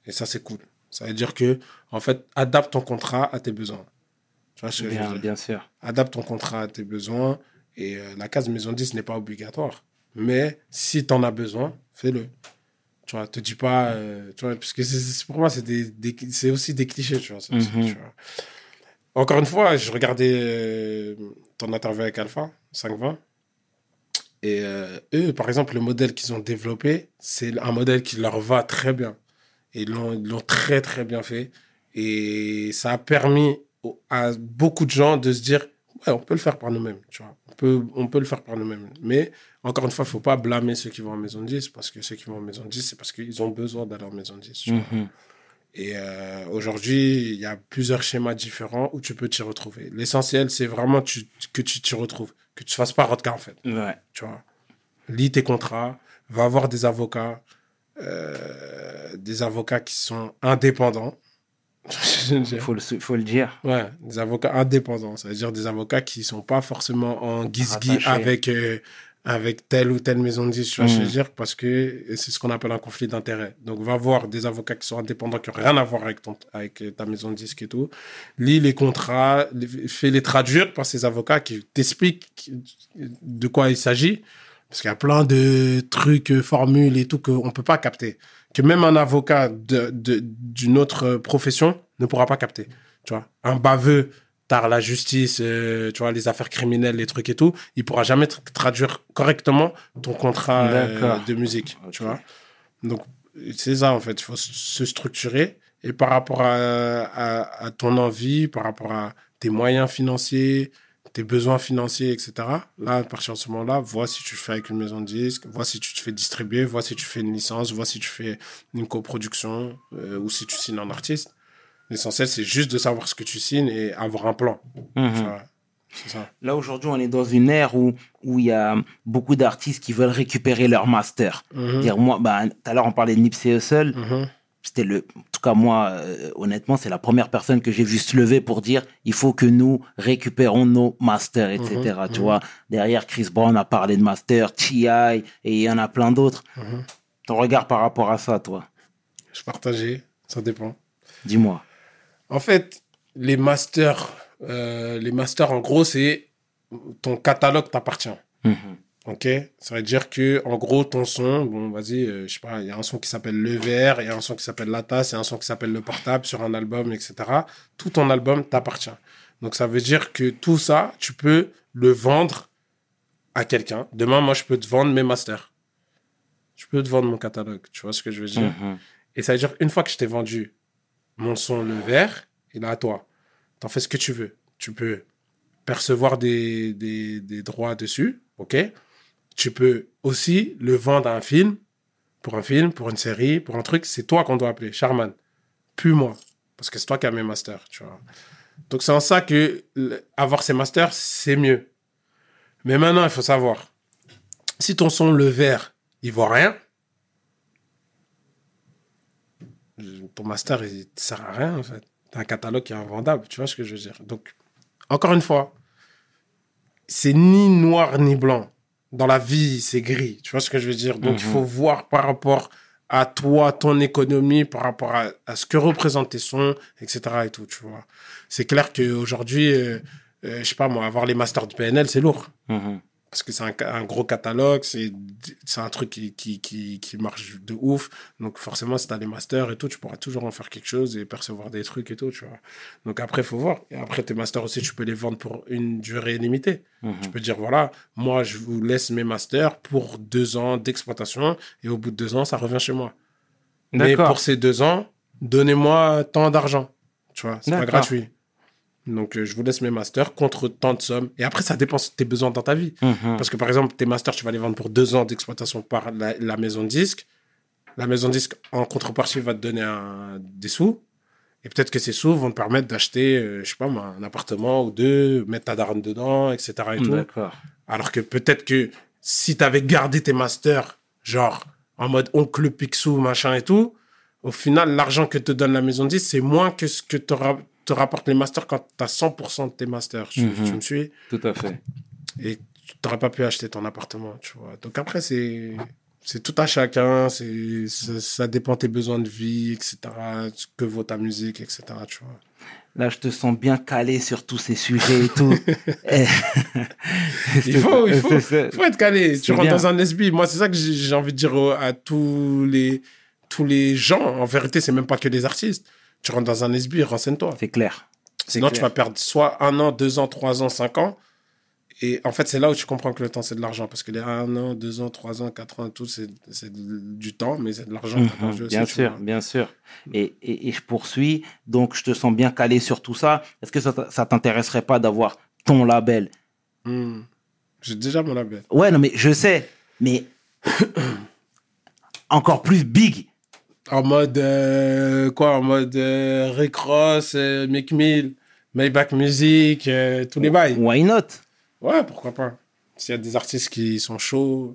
Et ça, c'est cool. Ça veut dire que, en fait, adapte ton contrat à tes besoins. Tu vois ce que je veux Bien, dire? bien sûr. Adapte ton contrat à tes besoins. Et euh, la case maison 10 n'est pas obligatoire. Mais si tu en as besoin, fais-le. Tu vois, te dis pas, euh, tu vois, parce que c'est- pour moi, c'est des, des- c'est aussi des clichés, tu vois, Mhm. tu vois. Encore une fois, je regardais euh, ton interview avec Alpha, 520. Et euh, eux, par exemple, le modèle qu'ils ont développé, c'est un modèle qui leur va très bien. Et ils l'ont très, très bien fait. Et ça a permis à beaucoup de gens de se dire, ouais, on peut le faire par nous-mêmes, tu vois. On peut, on peut le faire par nous-mêmes. Mais, encore une fois, il faut pas blâmer ceux qui vont en maison de 10, parce que ceux qui vont en maison de 10, c'est parce qu'ils ont besoin d'aller en maison de 10, tu vois. Mhm. Et euh, aujourd'hui, il y a plusieurs schémas différents où tu peux t'y retrouver. L'essentiel, c'est vraiment tu- que tu t'y retrouves, que tu fasses pas rodka en fait. Ouais. Tu vois. Lis tes contrats, va voir des avocats, euh, des avocats qui sont indépendants. Il faut le, faut le dire. Ouais, des avocats indépendants, ça veut dire des avocats qui sont pas forcément en guise-guise Rattachés. avec, euh, avec telle ou telle maison de 10, tu vois ce que je Mm. parce que c'est ce qu'on appelle un conflit d'intérêts. Donc, va voir des avocats qui sont indépendants, qui n'ont rien à voir avec, ton, avec ta maison de disque et tout. Lis les contrats, les- fais-les traduire par ces avocats qui t'expliquent de quoi il s'agit. Parce qu'il y a plein de trucs, euh, formules et tout qu'on ne peut pas capter. Que même un avocat de- de- d'une autre profession ne pourra pas capter. Tu vois, un baveux par la justice, euh, tu vois, les affaires criminelles, les trucs et tout, il pourra jamais tra- traduire correctement ton contrat euh, de musique. Tu vois. Donc, c'est ça, en fait. Il faut se structurer. Et par rapport à, à, à ton envie, par rapport à tes moyens financiers, tes besoins financiers, etc. Là, à partir de ce moment-là, vois si tu fais avec une maison de disque, vois si tu te fais distribuer, vois si tu fais une licence, vois si tu fais une coproduction euh, ou si tu signes un artiste. L'essentiel, c'est juste de savoir ce que tu signes et avoir un plan. Mhm. Tu vois. C'est ça. Là, aujourd'hui, on est dans une ère où où il y a beaucoup d'artistes qui veulent récupérer leur master. Mhm. Dire, moi, bah, tout à l'heure, on parlait de Nipsey Hussle. Mhm. C'était le, en tout cas, moi, euh, honnêtement, c'est la première personne que j'ai vu se lever pour dire, il faut que nous récupérons nos masters, etc. Tu vois, derrière, Chris Brown a parlé de master, T.I., et il y en a plein d'autres. Ton regard par rapport à ça, toi, Je partageais, ça dépend. dis-moi. En fait, les masters, euh, les masters, en gros, c'est ton catalogue t'appartient. Mhm. Ok, ça veut dire que en gros ton son, bon vas-y, euh, je sais pas, il y a un son qui s'appelle Le Verre, il y a un son qui s'appelle La Tasse, il y a un son qui s'appelle Le Portable sur un album, etc. Tout ton album t'appartient. Donc ça veut dire que tout ça, tu peux le vendre à quelqu'un. Demain, moi, je peux te vendre mes masters. Je peux te vendre mon catalogue. Tu vois ce que je veux dire? Mhm. Et ça veut dire une fois que je t'ai vendu mon son Le Verre, il est à toi. T'en fais ce que tu veux. Tu peux percevoir des, des, droits dessus, ok? Tu peux aussi le vendre à un film, pour un film, pour une série, pour un truc. C'est toi qu'on doit appeler, Charman. Plus moi. Parce que c'est toi qui as mes masters, tu vois. Donc c'est en ça que avoir ces masters, c'est mieux. Mais maintenant, il faut savoir, si ton son Le Verre, il vaut rien, ton master, il te sert à rien, en fait. T'as un catalogue qui est invendable, tu vois ce que je veux dire. Donc, encore une fois, c'est ni noir ni blanc. Dans la vie, c'est gris, tu vois ce que je veux dire. Donc, il Mhm. faut voir par rapport à toi, ton économie, par rapport à, à ce que représentent tes sons, etc. et tout, tu vois. C'est clair qu'aujourd'hui, euh, euh, je sais pas moi, avoir les masters de PNL, c'est lourd Mhm. Parce que c'est un, gros catalogue, c'est un truc qui, qui, qui, qui marche de ouf. Donc forcément, si tu as les masters et tout, tu pourras toujours en faire quelque chose et percevoir des trucs et tout, tu vois. Donc après, il faut voir. Et après, tes masters aussi, tu peux les vendre pour une durée limitée. Mhm. Tu peux dire, voilà, moi, je vous laisse mes masters pour deux ans d'exploitation et au bout de deux ans, ça revient chez moi. Mais pour ces deux ans, donnez-moi tant d'argent. Tu vois, c'est pas gratuit. Donc, euh, je vous laisse mes masters contre tant de sommes. Et après, ça dépend de tes besoins dans ta vie. Mhm. Parce que par exemple, tes masters, tu vas les vendre pour deux ans d'exploitation par la, la maison de disque. La maison de disque, en contrepartie, va te donner un- des sous. Et peut-être que ces sous vont te permettre d'acheter, euh, je sais pas moi, un appartement ou deux, mettre ta daronne dedans, etc. Et tout. D'accord. Alors que peut-être que si tu avais gardé tes masters, genre en mode oncle Picsou, machin et tout, au final, l'argent que te donne la maison de disque, c'est moins que ce que te, ra- te rapportent les masters quand tu as 100% de tes masters. Tu, Mhm. tu me suis Tout à fait. et tu n'aurais pas pu acheter ton appartement, tu vois. Donc après, c'est c'est tout à chacun, c'est ça, dépend tes besoins de vie, etc. Ce que vaut ta musique, etc. Tu vois. Là, je te sens bien calé sur tous ces sujets et tout. Eh. Il faut, il faut, être calé. Tu rentres bien. dans un SB. Moi, c'est ça que j'ai envie de dire à tous les, tous les gens. En vérité, c'est même pas que les artistes. Tu rentres dans un SB, renseigne-toi. C'est clair. Sinon, tu vas perdre soit un an, deux ans, trois ans, cinq ans. Et en fait, c'est là où tu comprends que le temps, c'est de l'argent. Parce que les un an, deux ans, trois ans, quatre ans, tout, c'est du temps, mais c'est de l'argent. Mhm, aussi, bien sûr, bien sûr. Et, et, et je poursuis. Donc, je te sens bien calé sur tout ça. Est-ce que ça, ça t'intéresserait pas d'avoir ton label? Hmm. J'ai déjà mon label. Ouais, non, mais je sais. Mais encore plus big. En mode, euh, quoi En mode euh, Rick Ross, euh, Mick Mill, Maybach Music, euh, tous les bails. Why not? Ouais, pourquoi pas. S'il y a des artistes qui sont chauds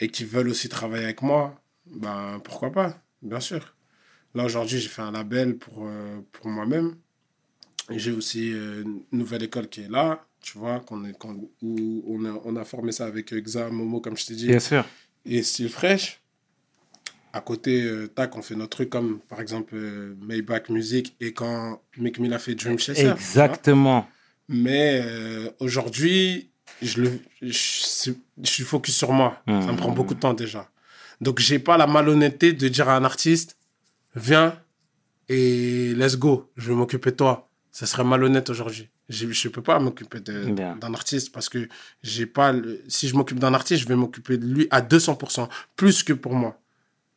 et qui veulent aussi travailler avec moi, ben pourquoi pas, bien sûr. Là, aujourd'hui, j'ai fait un label pour, euh, pour moi-même. J'ai aussi une nouvelle école qui est là, tu vois, qu'on est, qu'on- où on a, on a formé ça avec euh, Xa, Momo, comme je t'ai dit, Bien sûr. et Style Fresh. À côté, euh, tac, on fait notre truc comme, par exemple, euh, Maybach Music et quand Mick Mill a fait Dream Chaser. Exactement. Mais euh, aujourd'hui, je, le, je, suis- je suis focus sur moi. Ça me prend beaucoup de temps déjà. Donc, j'ai pas la malhonnêteté de dire à un artiste, viens et let's go, je vais m'occuper de toi. Ça serait malhonnête aujourd'hui. Je ne peux pas m'occuper d'un artiste parce que j'ai pas. le- si je m'occupe d'un artiste, je vais m'occuper de lui à 200%, plus que pour moi.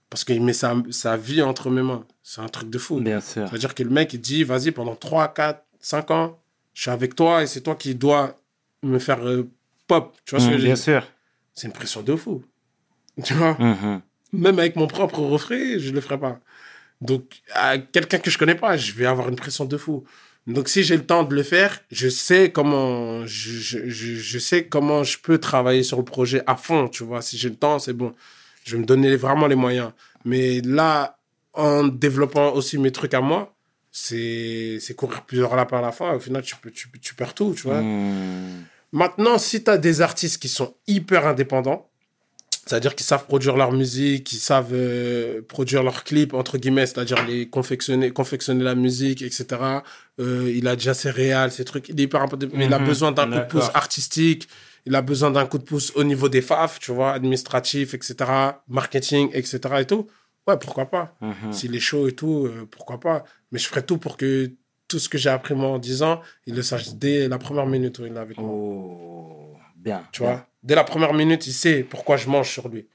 Parce qu'il met sa, sa vie entre mes mains. C'est un truc de fou. Bien sûr. C'est-à-dire que le mec, il dit, vas-y, pendant 3, 4, 5 ans, je suis avec toi et c'est toi qui dois me faire euh, pop. Tu vois ce que Mm, je veux bien sûr. C'est une pression de fou. Tu vois? Mhm. Même avec mon propre refrain, je le ferai pas. Donc, à quelqu'un que je connais pas, je vais avoir une pression de fou. Donc, si j'ai le temps de le faire, je sais comment, je, je, je, je sais comment je peux travailler sur le projet à fond, tu vois. Si j'ai le temps, c'est bon. Je vais me donner vraiment les moyens. Mais là, en développant aussi mes trucs à moi, c'est, c'est courir plusieurs lapins à la fois. Au final, tu, tu, tu perds tout, tu vois. Mm. Maintenant, si tu as des artistes qui sont hyper indépendants, c'est-à-dire qu'ils savent produire leur musique, qu'ils savent euh, produire leurs clips, entre guillemets, c'est-à-dire les confectionner, confectionner la musique, etc. Euh, il a déjà ses réals, ses trucs. Il est hyper important, mais il a Mhm, besoin d'un coup de pouce artistique. Il a besoin d'un coup de pouce au niveau des FAF, tu vois, administratif, etc., marketing, etc. et tout. Ouais, pourquoi pas Mhm. S'il est chaud et tout, euh, pourquoi pas Mais je ferai tout pour que tout ce que j'ai appris moi en 10 ans, il le sache dès la première minute où il est avec moi. Oh, bien. Tu vois, dès la première minute, il sait pourquoi je mange sur lui.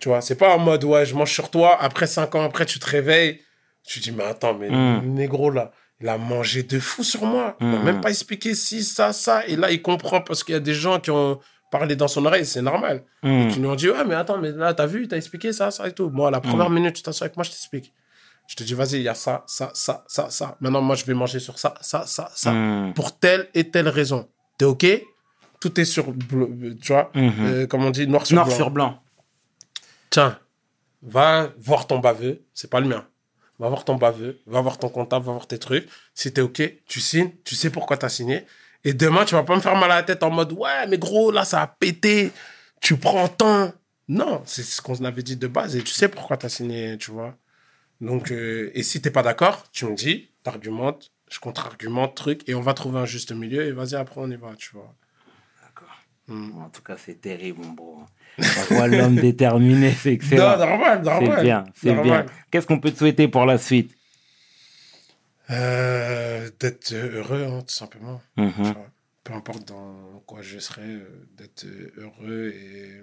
Tu vois, c'est pas en mode, ouais, je mange sur toi, après cinq ans après, tu te réveilles, tu te dis, mais attends, mais Mm. négro là, il a mangé de fou sur moi. Il m'a Mm. même pas expliqué si, ça, ça. Et là, il comprend parce qu'il y a des gens qui ont parlé dans son oreille, c'est normal. Mm. Qui lui ont dit, ouais, mais attends, mais là, t'as vu, t'as expliqué ça, ça et tout. Moi, la première minute, tu t'assois avec moi, je t'explique. Je te dis, vas-y, il y a ça, ça, ça, ça, ça. Maintenant, moi, je vais manger sur ça, ça, ça, ça. Mm. Pour telle et telle raison. T'es OK? Tout est sur, bleu- tu vois, euh, comme on dit, noir sur Noir blanc. sur blanc. Tiens, va voir ton baveux, c'est pas le mien. Va voir ton baveux, va voir ton comptable, va voir tes trucs. Si t'es OK, tu signes, tu sais pourquoi t'as signé. Et demain, tu vas pas me faire mal à la tête en mode, ouais, mais gros, là, ça a pété, tu prends temps. Non, c'est ce qu'on avait dit de base et tu sais pourquoi t'as signé, tu vois. Donc, euh, et si t'es pas d'accord, tu me dis, t'argumentes, je contre-argumente, truc, et on va trouver un juste milieu et vas-y, après, on y va, tu vois. Mm. En tout cas, c'est terrible, mon bro. On voit l'homme déterminé, c'est excellent. Non, normal, normal. C'est bien, c'est bien. Qu'est-ce qu'on peut te souhaiter pour la suite? Euh, d'être heureux, hein, tout simplement. Mhm. Vois. Peu importe dans quoi je serai, euh, d'être heureux et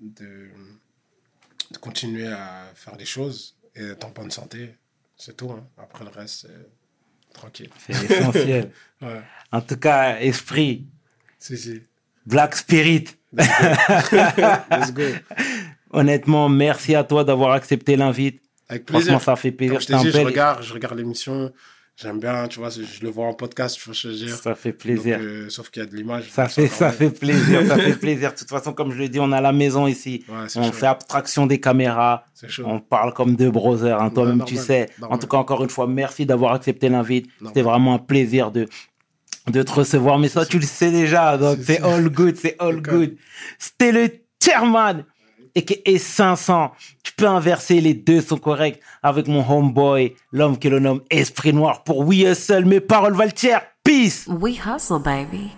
de, de continuer à faire les choses et d'être en bonne santé. C'est tout. hein. Après le reste, c'est tranquille. C'est essentiel. Ouais, en tout cas, esprit, si, si. Black Spirit. Let's go. Honnêtement, merci à toi d'avoir accepté l'invite. Avec Franchement, plaisir. ça fait plaisir. Comme je dit, bel- regarde, je regarde l'émission. J'aime bien, tu vois, je le vois en podcast, tu vois ce que je veux dire. Ça fait plaisir. Donc, euh, sauf qu'il y a de l'image. Ça fait, ça plaisir, ça fait plaisir. De toute façon, comme je le dis, on a la maison ici. Ouais, On chaud. fait abstraction des caméras. On parle comme deux brothers. hein. Toi-même, tu sais. normal. En tout cas, encore une fois, merci d'avoir accepté l'invite. C'était vraiment un plaisir de, de te recevoir. Mais ça, tu le sais déjà. Donc, C'est all good. C'est all good. C'était le chairman. et 500. Tu peux inverser, les deux sont corrects avec mon homeboy, l'homme que l'on nomme Esprit Noir pour We Hustle. Mes paroles valent cher. Peace! We hustle, baby.